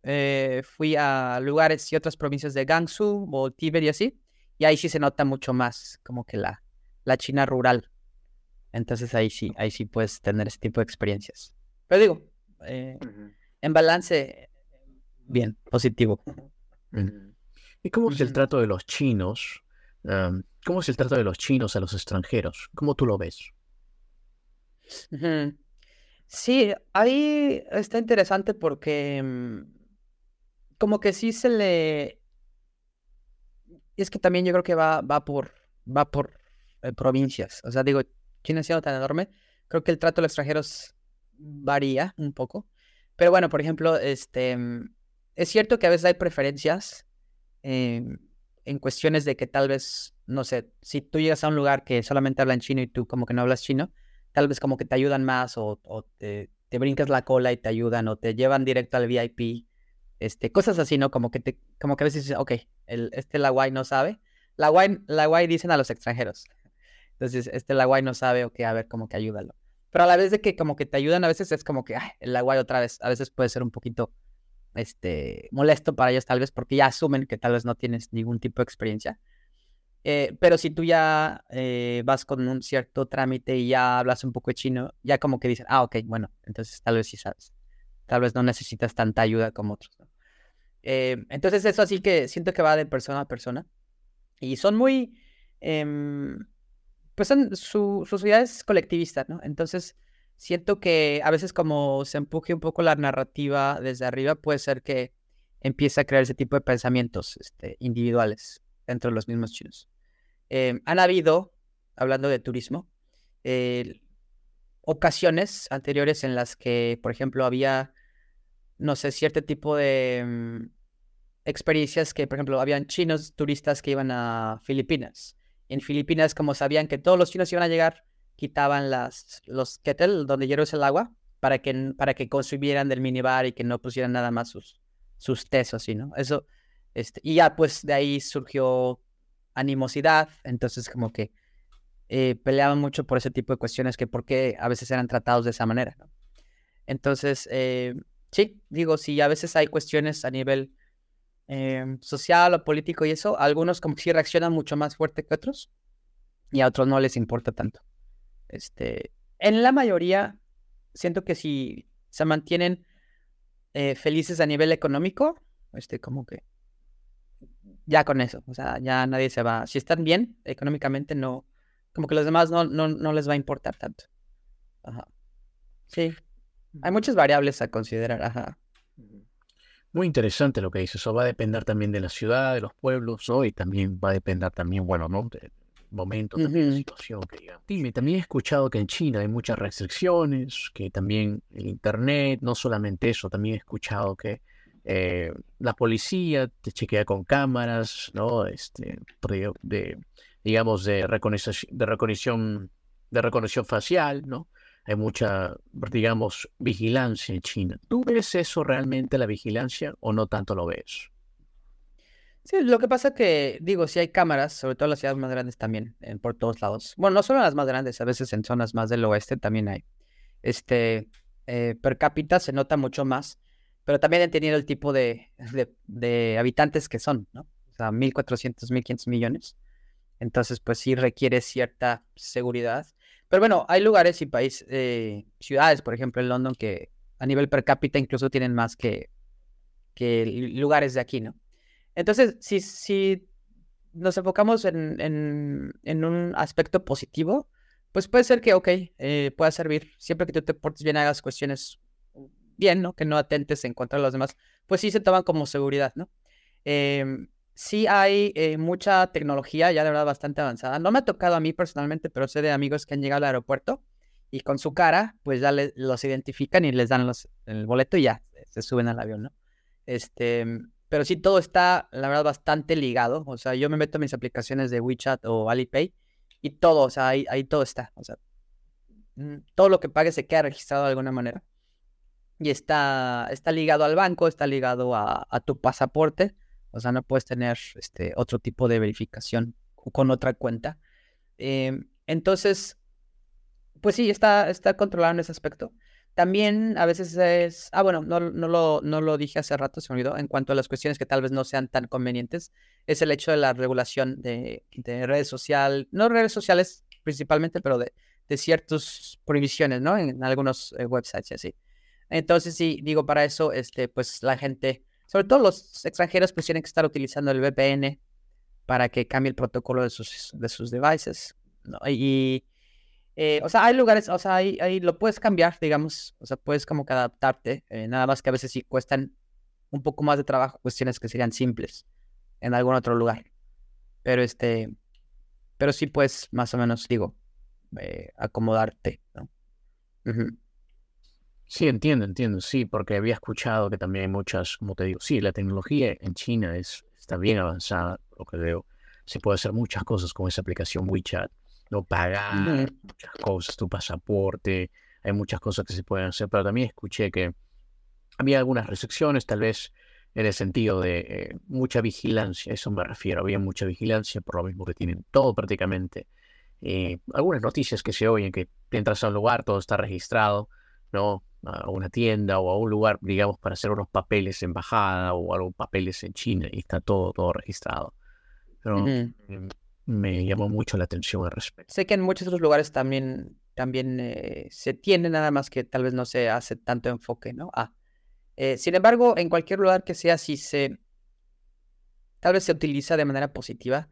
eh, fui a lugares y otras provincias de Gansu o Tíbet y así, y ahí sí se nota mucho más como que la, la China rural. Entonces ahí sí, ahí sí puedes tener ese tipo de experiencias. Pero digo, eh, en balance, bien, positivo. ¿Y cómo es el trato de los chinos? ¿Cómo es el trato de los chinos a los extranjeros? ¿Cómo tú lo ves? Sí, ahí está interesante porque mm, como que sí se le... Es que también yo creo que va, va por, va por eh, provincias. O sea, digo, China siendo tan enorme, creo que el trato a los extranjeros varía un poco. Pero bueno, por ejemplo, este, mm, es cierto que a veces hay preferencias em, en cuestiones de que tal vez, no sé, si tú llegas a un lugar que solamente hablan chino y tú como que no hablas chino, tal vez como que te ayudan más o, te, brincas la cola y te ayudan o te llevan directo al VIP, este, cosas así, ¿no? Como que, te, como que a veces dices, ok, el, este la guay no sabe. La guay, la guay dicen a los extranjeros. Entonces, este la guay no sabe, ok, a ver, como que ayúdalo. Pero a la vez de que como que te ayudan, a veces es como que, ay, el la guay otra vez, a veces puede ser un poquito este, molesto para ellos tal vez porque ya asumen que tal vez no tienes ningún tipo de experiencia. Eh, pero si tú ya eh, vas con un cierto trámite y ya hablas un poco de chino, ya como que dicen, ah, ok, bueno, entonces tal vez sí sabes. Tal vez no necesitas tanta ayuda como otros. Eh, entonces eso así que siento que va de persona a persona. Y son muy... Em, pues son, su, su sociedad es colectivista, ¿no? Entonces siento que a veces como se empuje un poco la narrativa desde arriba, puede ser que empiece a crear ese tipo de pensamientos este, individuales dentro de los mismos chinos. Em, han habido, hablando de turismo, ocasiones anteriores en las que, por ejemplo, había, no sé, cierto tipo de em, experiencias que, por ejemplo, habían chinos turistas que iban a Filipinas. En Filipinas, como sabían que todos los chinos iban a llegar, quitaban las, los kettle donde hierves el agua para que, para que consumieran del minibar y que no pusieran nada más sus, sus tés ¿no? Eso, este, y ya pues de ahí surgió animosidad, entonces como que eh, peleaban mucho por ese tipo de cuestiones que por qué a veces eran tratados de esa manera. Entonces, eh, sí, digo, sí, a veces hay cuestiones a nivel em, social o político y eso, algunos como que sí reaccionan mucho más fuerte que otros y a otros no les importa tanto. Este, en la mayoría, siento que si se mantienen eh, felices a nivel económico, este, como que ya con eso, o sea, ya nadie se va, si están bien económicamente, no, como que los demás no, no, no les va a importar tanto. Ajá. Sí, hay muchas variables a considerar, ajá. Muy interesante lo que dices. Eso va a depender también de la ciudad, de los pueblos, ¿no? Y también va a depender también, bueno, ¿no? Momento, también, la situación que digamos. Dime, también he escuchado que en China hay muchas restricciones, que también el Internet, no solamente eso, también he escuchado que eh, la policía te chequea con cámaras, ¿no? Este, de, digamos, de recognición, de recognición, de recognición facial, ¿no? hay mucha, digamos, vigilancia en China. ¿Tú ves eso realmente, la vigilancia, o no tanto lo ves? Sí, lo que pasa que, digo, si hay cámaras, sobre todo en las ciudades más grandes también, en, por todos lados. Bueno, no solo en las más grandes, a veces en zonas más del oeste también hay. Este, eh, per cápita se nota mucho más, pero también he tenido el tipo de, de, de habitantes que son, ¿no? O sea, 1.400, 1.500 millones. Entonces, pues sí requiere cierta seguridad. Pero bueno, hay lugares y países, eh, ciudades, por ejemplo, en London, que a nivel per cápita incluso tienen más que, que lugares de aquí, ¿no? Entonces, si, si nos enfocamos en, en, un aspecto positivo, pues puede ser que, ok, eh, pueda servir. Siempre que tú te portes bien, hagas cuestiones bien, ¿no? Que no atentes en contra de los demás, pues sí se toman como seguridad, ¿no? Eh, sí hay eh, mucha tecnología ya de verdad bastante avanzada. No me ha tocado a mí personalmente, pero sé de amigos que han llegado al aeropuerto y con su cara, pues ya los identifican y les dan los, el boleto y ya se suben al avión, ¿no? Este, pero sí todo está, la verdad, bastante ligado. O sea, yo me meto en mis aplicaciones de WeChat o Alipay y todo, o sea, ahí, ahí todo está. O sea, mm, todo lo que pague se queda registrado de alguna manera. Y está, está ligado al banco, está ligado a, tu pasaporte o sea, no puedes tener este, otro tipo de verificación con otra cuenta. Em, entonces, pues sí, está, está controlado en ese aspecto. También a veces es, ah, bueno, no, no, lo, no lo dije hace rato, se me olvidó, en cuanto a las cuestiones que tal vez no sean tan convenientes, es el hecho de la regulación de, redes sociales, no redes sociales principalmente, pero de, de ciertas prohibiciones, ¿no? En, algunos eh, websites y así. Entonces, sí, digo, para eso, este, pues la gente sobre todo los extranjeros pues tienen que estar utilizando el VPN para que cambie el protocolo de sus, de sus devices. Y, eh, o sea, hay lugares, o sea, ahí, lo puedes cambiar, digamos, o sea, puedes como que adaptarte, eh, nada más que a veces sí cuestan un poco más de trabajo, cuestiones que serían simples en algún otro lugar. Pero este, pero sí puedes más o menos, digo, eh, acomodarte, ¿no? Sí, entiendo, entiendo, sí, porque había escuchado que también hay muchas, como te digo, sí, la tecnología en China es, está bien avanzada, lo que veo. Se puede hacer muchas cosas con esa aplicación WeChat, no pagar muchas cosas, tu pasaporte, hay muchas cosas que se pueden hacer, pero también escuché que había algunas restricciones, tal vez en el sentido de eh, mucha vigilancia, eso me refiero, había mucha vigilancia, por lo mismo que tienen todo prácticamente. Eh, algunas noticias que se oyen, que entras a un lugar, todo está registrado, ¿no? a una tienda o a un lugar, digamos, para hacer unos papeles en embajada o algo papeles en China y está todo, todo registrado. Pero me llamó mucho la atención al respecto. Sé que en muchos otros lugares también, también eh, se tiene, nada más que tal vez no se hace tanto enfoque, ¿no? Ah. Eh, sin embargo, en cualquier lugar que sea, si se tal vez se utiliza de manera positiva,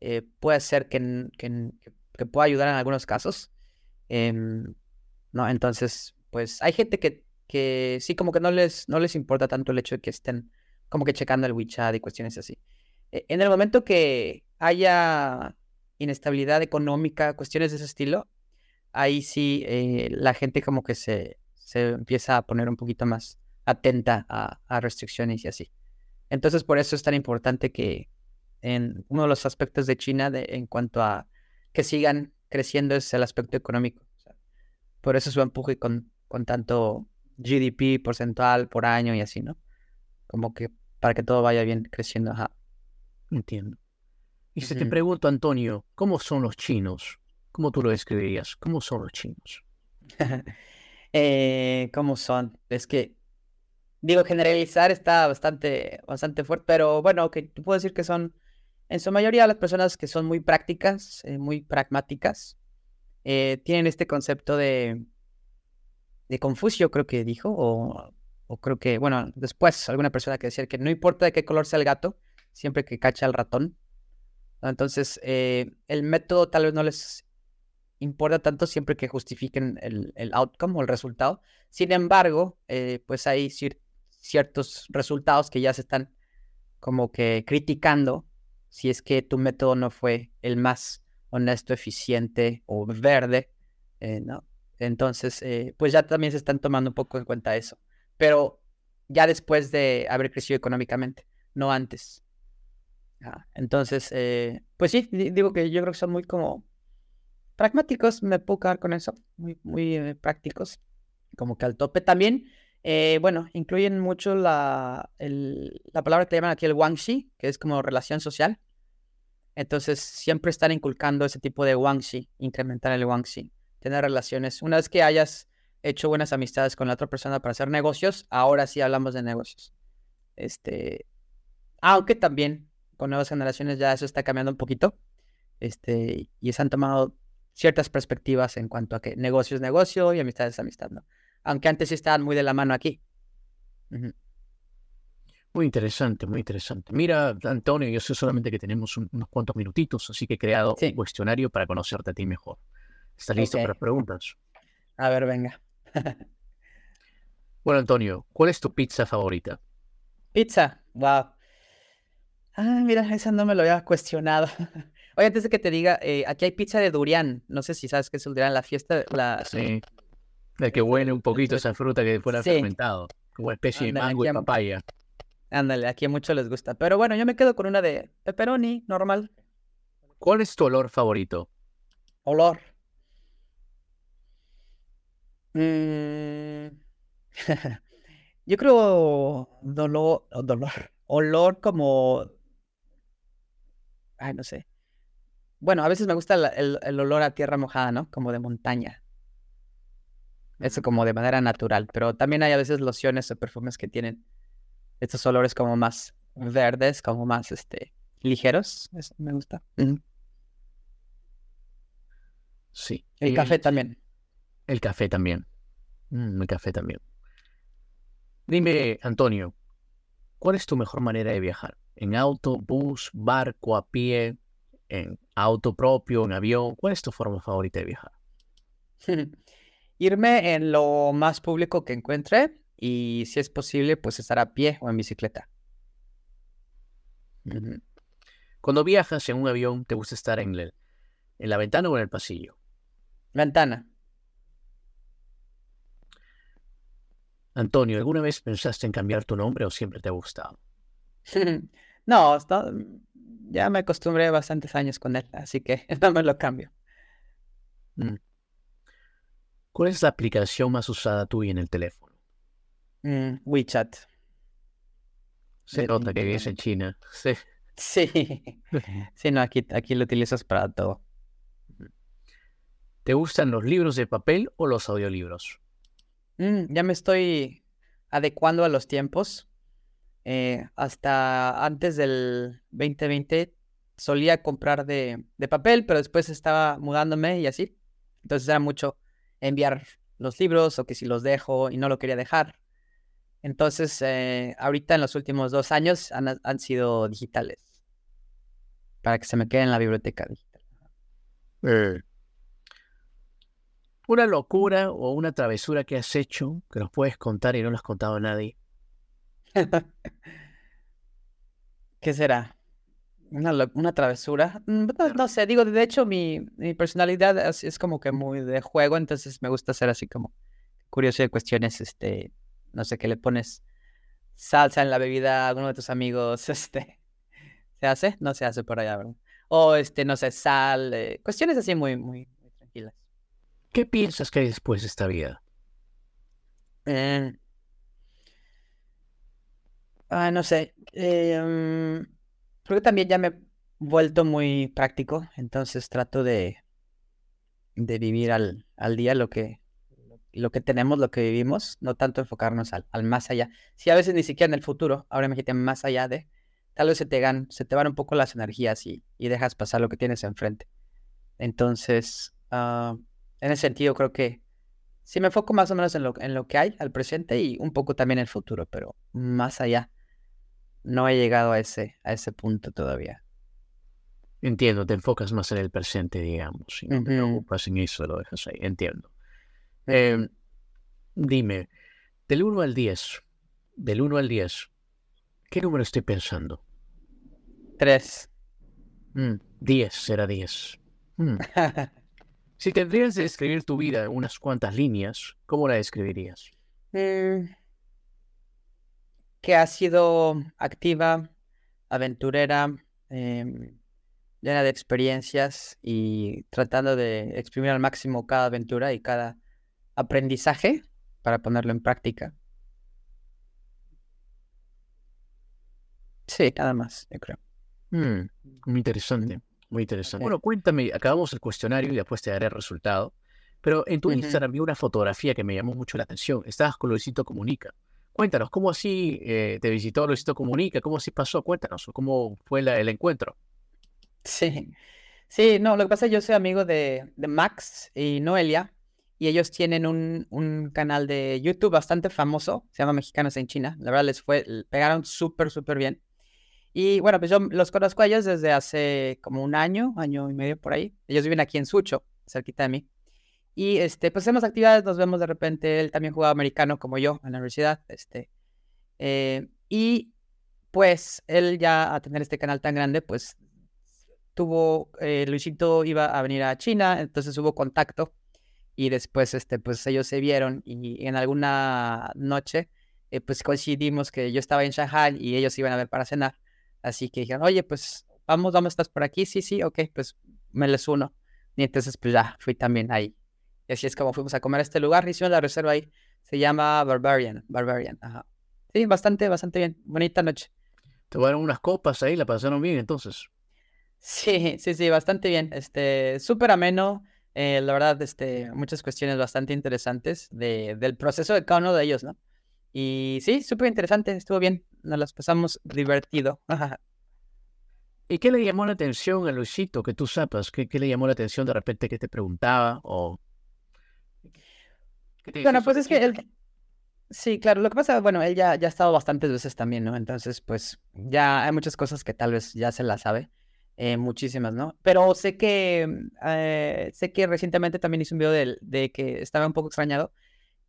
eh, puede ser que, que, que, pueda ayudar en algunos casos. Em, ¿no? Entonces, pues hay gente que, que sí, como que no les, no les importa tanto el hecho de que estén como que checando el WeChat y cuestiones así. E, en el momento que haya inestabilidad económica, cuestiones de ese estilo, ahí sí eh, la gente como que se, se empieza a poner un poquito más atenta a, restricciones y así. Entonces por eso es tan importante que en uno de los aspectos de China en cuanto a que sigan creciendo es el aspecto económico. por eso su empuje con, con tanto GDP porcentual por año y así, ¿no? Como que para que todo vaya bien creciendo. Ajá. Entiendo. Y si te pregunto, Antonio, ¿cómo son los chinos? ¿Cómo tú lo describirías? ¿Cómo son los chinos? eh, ¿Cómo son? Es que digo, generalizar está bastante, bastante fuerte, pero bueno, que puedo decir que son, en su mayoría, las personas que son muy prácticas, eh, muy pragmáticas, eh, tienen este concepto de, de Confucio, creo que dijo, o, o creo que, bueno, después alguna persona que decía que no importa de qué color sea el gato, siempre que cacha al ratón. Entonces, eh, el método tal vez no les importa tanto siempre que justifiquen el, el outcome o el resultado. Sin embargo, eh, pues hay ciertos resultados que ya se están como que criticando si es que tu método no fue el más honesto, eficiente o verde, eh, ¿no? Entonces, pues ya también se están tomando un poco en cuenta eso. Pero ya después de haber crecido económicamente, no antes. Entonces, eh, pues sí, digo que yo creo que son muy como pragmáticos, me puedo quedar con eso, muy, muy eh, prácticos, como que al tope. También, eh, bueno, incluyen mucho la, la palabra que llaman aquí el wangxi, que es como relación social. Entonces, siempre están inculcando ese tipo de wangxi, incrementar el wangxi, tener relaciones. Una vez que hayas hecho buenas amistades con la otra persona para hacer negocios, ahora sí hablamos de negocios. Este, aunque también con nuevas generaciones ya eso está cambiando un poquito. Este, y se han tomado ciertas perspectivas en cuanto a que negocio es negocio y amistad es amistad, ¿no? Aunque antes sí estaban muy de la mano aquí. Muy interesante, muy interesante. Mira, Antonio, yo sé solamente que tenemos unos cuantos minutitos, así que he creado un cuestionario para conocerte a ti mejor. ¿Estás listo para preguntas? A ver, venga. bueno, Antonio, ¿cuál es tu pizza favorita? Pizza, wow. Ah, mira, esa no me lo había cuestionado. Oye, antes de que te diga, eh, aquí hay pizza de durian. No sé si sabes qué es el durian, la fiesta. La... Sí. De que huele un poquito esa fruta que fuera fermentado. Como especie de mango y papaya. Ándale, aquí a muchos les gusta. Pero bueno, yo me quedo con una de pepperoni, normal. ¿Cuál es tu olor favorito? Olor. Mm. yo creo dolor, dolor, olor como ay, no sé. Bueno, a veces me gusta el, olor a tierra mojada, ¿no? Como de montaña. Eso como de manera natural. Pero también hay a veces lociones o perfumes que tienen estos olores como más verdes, como más este ligeros. Eso me gusta. Sí. El café también. El café también. Mm, el café también. Dime, Antonio, ¿cuál es tu mejor manera de viajar? en auto, bus, barco, a pie, en auto propio, en avión? ¿Cuál es tu forma favorita de viajar? Irme en lo más público que encuentre y si es posible, pues estar a pie o en bicicleta. Cuando viajas en un avión, ¿te gusta estar en, en la ventana o en el pasillo? Ventana. Antonio, ¿alguna vez pensaste en cambiar tu nombre o siempre te ha gustado? No, ya me acostumbré bastantes años con él, así que no me lo cambio. Mm. ¿Cuál es la aplicación más usada tuya en el teléfono? Mm, WeChat. Se nota que vives en China. Sí. Sí. Sí, no, aquí, aquí lo utilizas para todo. ¿Te gustan los libros de papel o los audiolibros? Mm, ya me estoy adecuando a los tiempos. Eh, hasta antes del 2020 solía comprar de, papel, pero después estaba mudándome y así. Entonces era mucho enviar los libros o que si los dejo y no lo quería dejar. Entonces, eh, ahorita en los últimos dos años han, sido digitales. Para que se me quede en la biblioteca digital. Eh, una locura o una travesura que has hecho que nos puedes contar y no lo has contado a nadie. ¿Qué será? Una, travesura. Mm, no, sé, digo, de hecho, mi, personalidad es, como que muy de juego, entonces me gusta ser así como curioso de cuestiones, este, no sé, que le pones salsa en la bebida a alguno de tus amigos, este, ¿se hace? No se hace por allá, ¿verdad? O, este, no sé, sal, eh, cuestiones así muy, muy, tranquilas. ¿Qué piensas que hay después de esta vida? Eh, Ah, no sé. Eh, creo que también ya me he vuelto muy práctico, entonces trato de, de vivir al, al día lo que, lo que tenemos, lo que vivimos, no tanto enfocarnos al, al más allá. Si a veces ni siquiera en el futuro, ahora imagínate más allá de, tal vez se te, gan, se te van un poco las energías y, y dejas pasar lo que tienes enfrente. Entonces, uh, en ese sentido, creo que sí me enfoco más o menos en lo, en lo que hay al presente y un poco también en el futuro, pero más allá. No he llegado a ese, a ese punto todavía. Entiendo, te enfocas más en el presente, digamos, y no te preocupas en eso, lo dejas ahí, entiendo. Eh, dime, del 1 al 10, del 1 al 10, ¿qué número estoy pensando? 3. 10 será 10. Mm. si tendrías de escribir tu vida en unas cuantas líneas, ¿cómo la describirías? Mm. que ha sido activa, aventurera, eh, llena de experiencias y tratando de exprimir al máximo cada aventura y cada aprendizaje para ponerlo en práctica. Sí, nada más, yo creo. Mm, muy interesante, muy interesante. Bueno, cuéntame, acabamos el cuestionario y después te daré el resultado. Pero en tu Instagram vi una fotografía que me llamó mucho la atención. Estabas con Luisito Comunica. Cuéntanos, ¿cómo así eh, te visitó Luisito Comunica? ¿Cómo así pasó? Cuéntanos, ¿cómo fue el encuentro? Sí, sí, no, lo que pasa es que yo soy amigo de, de Max y Noelia y ellos tienen un, un, canal de YouTube bastante famoso, se llama Mexicanos en China, la verdad les fue, pegaron súper, súper bien. Y bueno, pues yo los conozco a ellos desde hace como un año, año y medio por ahí. Ellos viven aquí en Sucho, cerquita de mí. Y este, pues hacemos actividades, nos vemos de repente. Él también jugaba americano como yo en la universidad. Este, eh, y pues él ya a tener este canal tan grande, pues tuvo, eh, Luisito iba a venir a China, entonces hubo contacto y después, este, pues ellos se vieron y en alguna noche, eh, pues coincidimos que yo estaba en Shanghai y ellos iban a ver para cenar. Así que dijeron, oye, pues vamos, vamos, estás por aquí, sí, sí, ok, pues me les uno. Y entonces, pues ya, fui también ahí. Y así es como fuimos a comer a este lugar, hicimos la reserva ahí. Se llama Barbarian, Barbarian, ajá. Sí, bastante, bastante bien. Bonita noche. Tomaron unas copas ahí, la pasaron bien entonces. Sí, sí, sí, bastante bien. Este, súper ameno. Eh, la verdad, este, muchas cuestiones bastante interesantes de, del proceso de cada uno de ellos, ¿no? Y sí, súper interesante, estuvo bien, nos las pasamos divertido. ¿Y qué le llamó la atención a Luisito, que tú sepas? ¿Qué, qué le llamó la atención de repente que te preguntaba? O... bueno, pues es que él... Sí, claro, lo que pasa, bueno, él ya, ya ha estado bastantes veces también, ¿no? Entonces, pues ya hay muchas cosas que tal vez ya se las sabe. Eh, muchísimas, ¿no? Pero sé que eh, sé que recientemente también hice un video de, de, que estaba un poco extrañado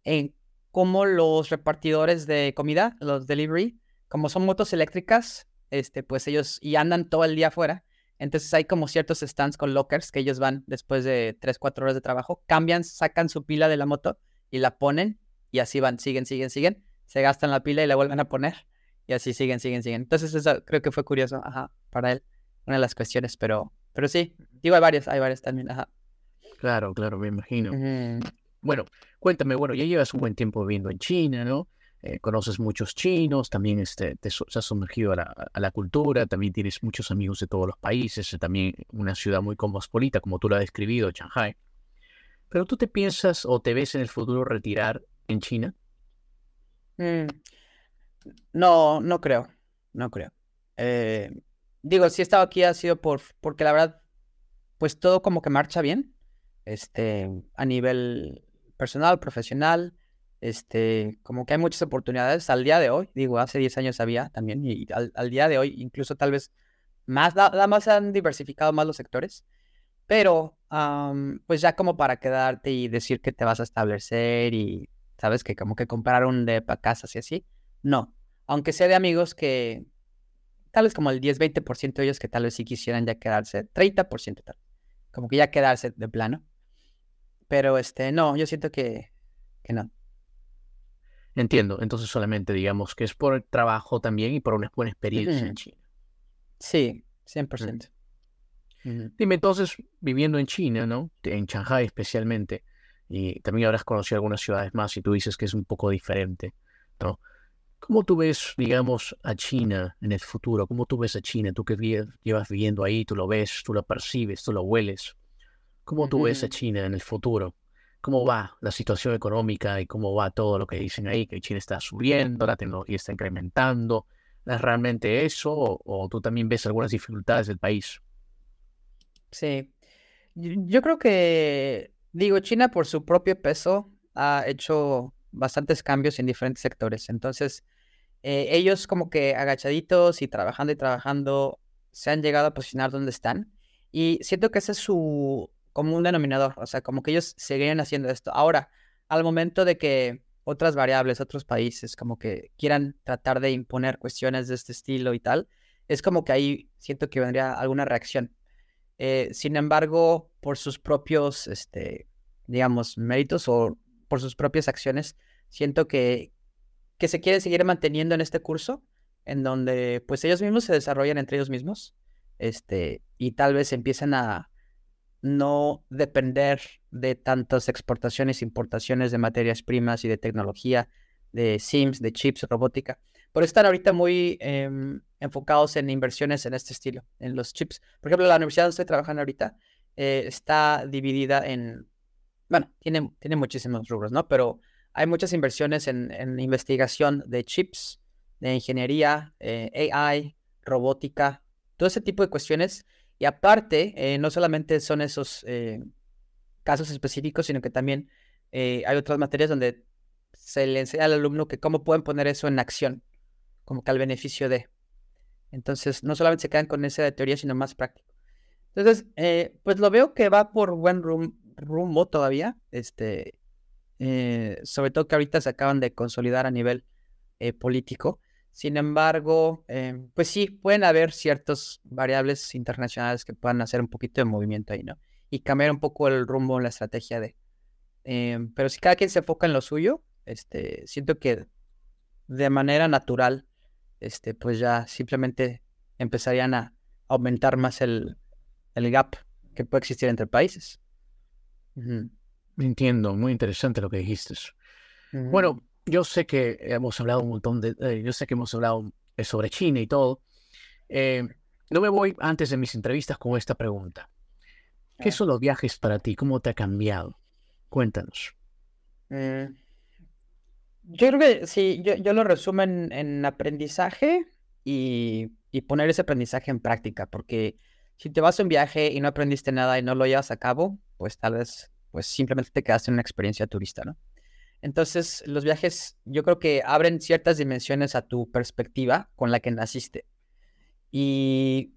en cómo los repartidores de comida, los delivery, como son motos eléctricas, este, pues ellos y andan todo el día afuera. Entonces hay como ciertos stands con lockers que ellos van después de 3, 4 horas de trabajo, cambian, sacan su pila de la moto y la ponen y así van, siguen, siguen, siguen, se gastan la pila y la vuelven a poner y así siguen, siguen, siguen. Entonces eso creo que fue curioso, ajá, para él una de las cuestiones, pero, pero sí, digo, hay varias, hay varias también, ajá. Claro, claro, me imagino. Bueno, cuéntame, bueno, ya llevas un buen tiempo viviendo en China, ¿no? Eh, conoces muchos chinos, también este, te, has sumergido a la, cultura, también tienes muchos amigos de todos los países, también una ciudad muy cosmopolita, como tú lo has describido, Shanghai. Pero tú te piensas o te ves en el futuro retirar en China? Mm, no, no creo, no creo. Eh, digo, si he estado aquí ha sido por, porque la verdad, pues todo como que marcha bien, este, a nivel personal, profesional, este, como que hay muchas oportunidades al día de hoy, digo, hace 10 años había también, y al, día de hoy incluso tal vez más, nada más han diversificado más los sectores, pero pues ya como para quedarte y decir que te vas a establecer y, sabes, que como que comprar un depa, casas y así, no, aunque sea de amigos que tal vez como el 10-20% de ellos que tal vez sí quisieran ya quedarse, 30% tal, como que ya quedarse de plano. Pero este, no, yo siento que, que no. Entiendo, entonces solamente digamos que es por el trabajo también y por una buena experiencia en China. Sí, 100%. Dime entonces, viviendo en China, ¿no? En Shanghai especialmente, y también habrás conocido algunas ciudades más y tú dices que es un poco diferente, ¿no? ¿Cómo tú ves, digamos, a China en el futuro? ¿Cómo tú ves a China? Tú que llevas viviendo ahí, tú lo ves, tú lo percibes, tú lo hueles. ¿Cómo tú ves a China en el futuro? Cómo va la situación económica y cómo va todo lo que dicen ahí, que China está subiendo, la tecnología está incrementando. ¿Es realmente eso o, tú también ves algunas dificultades del país? Sí, yo yo creo que, digo, China por su propio peso ha hecho bastantes cambios en diferentes sectores. Entonces, eh, ellos como que agachaditos y trabajando y trabajando se han llegado a posicionar donde están. Y siento que ese es su común denominador. O sea, como que ellos seguirían haciendo esto. Ahora, al momento de que otras variables, otros países, como que quieran tratar de imponer cuestiones de este estilo y tal, es como que ahí siento que vendría alguna reacción. Eh, sin embargo, por sus propios, este, digamos, méritos o por sus propias acciones, siento que, que se quieren seguir manteniendo en este curso, en donde pues ellos mismos se desarrollan entre ellos mismos, este, y tal vez empiecen a no depender de tantas exportaciones, importaciones de materias primas y de tecnología, de SIMS, de chips, robótica, por estar ahorita muy em, enfocados en inversiones en este estilo, en los chips. Por ejemplo, la universidad donde estoy trabajando ahorita eh, está dividida en, bueno, tiene, tiene muchísimos rubros, ¿no? Pero hay muchas inversiones en, en investigación de chips, de ingeniería, eh, AI, robótica, todo ese tipo de cuestiones. Y aparte, eh, no solamente son esos eh, casos específicos, sino que también eh, hay otras materias donde se le enseña al alumno que cómo pueden poner eso en acción, como que al beneficio de. Entonces, no solamente se quedan con esa de teoría, sino más práctico. Entonces, pues lo veo que va por buen rum- rumbo todavía. Este, sobre todo que ahorita se acaban de consolidar a nivel político. Sin embargo, eh, pues sí, pueden haber ciertas variables internacionales que puedan hacer un poquito de movimiento ahí, ¿no? Y cambiar un poco el rumbo en la estrategia de. em, pero si cada quien se enfoca en lo suyo, este, siento que de manera natural, este, pues ya simplemente empezarían a aumentar más el, el gap que puede existir entre países. Entiendo, muy interesante lo que dijiste. Bueno, yo sé que hemos hablado un montón de, eh, yo sé que hemos hablado eh, sobre China y todo. Eh, no me voy antes de mis entrevistas con esta pregunta. ¿Qué son los viajes para ti? ¿Cómo te ha cambiado? Cuéntanos. Mm, Yo creo que sí, yo, yo lo resumo en, en aprendizaje y, y poner ese aprendizaje en práctica, porque si te vas a un viaje y no aprendiste nada y no lo llevas a cabo, pues tal vez pues simplemente te quedaste en una experiencia turista, ¿no? Entonces, los viajes yo creo que abren ciertas dimensiones a tu perspectiva con la que naciste. Y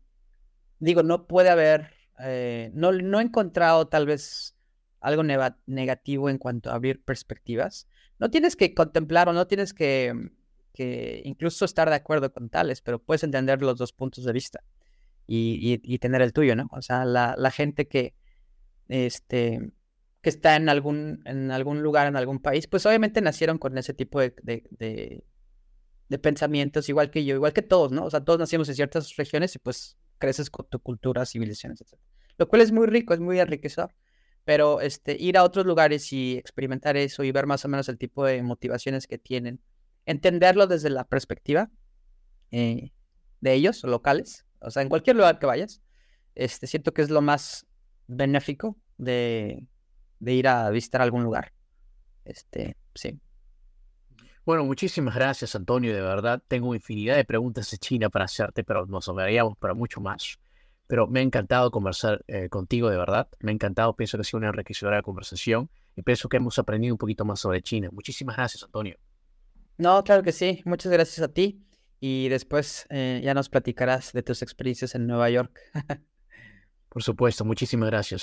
digo, no puede haber, eh, no, no he encontrado tal vez algo negativo en cuanto a abrir perspectivas. No tienes que contemplar o no tienes que, que incluso estar de acuerdo con tales, pero puedes entender los dos puntos de vista y, y- y tener el tuyo, ¿no? O sea, la, la gente que, este, que está en algún, en algún lugar, en algún país, pues obviamente nacieron con ese tipo de, de, de- pensamientos, igual que yo, igual que todos, ¿no? O sea, todos nacimos en ciertas regiones y pues creces con tu cultura, civilizaciones, etc. Lo cual es muy rico, es muy enriquecedor. Pero este, ir a otros lugares y experimentar eso y ver más o menos el tipo de motivaciones que tienen, entenderlo desde la perspectiva eh, de ellos, locales, o sea, en cualquier lugar que vayas, este, siento que es lo más benéfico de, de ir a visitar algún lugar. Este, sí. Bueno, muchísimas gracias, Antonio. De verdad, tengo infinidad de preguntas de China para hacerte, pero nos sobraríamos para mucho más. Pero me ha encantado conversar eh, contigo, de verdad. Me ha encantado. Pienso que ha sido una enriquecedora conversación y pienso que hemos aprendido un poquito más sobre China. Muchísimas gracias, Antonio. No, claro que sí. Muchas gracias a ti. Y después eh, ya nos platicarás de tus experiencias en Nueva York. Por supuesto, muchísimas gracias.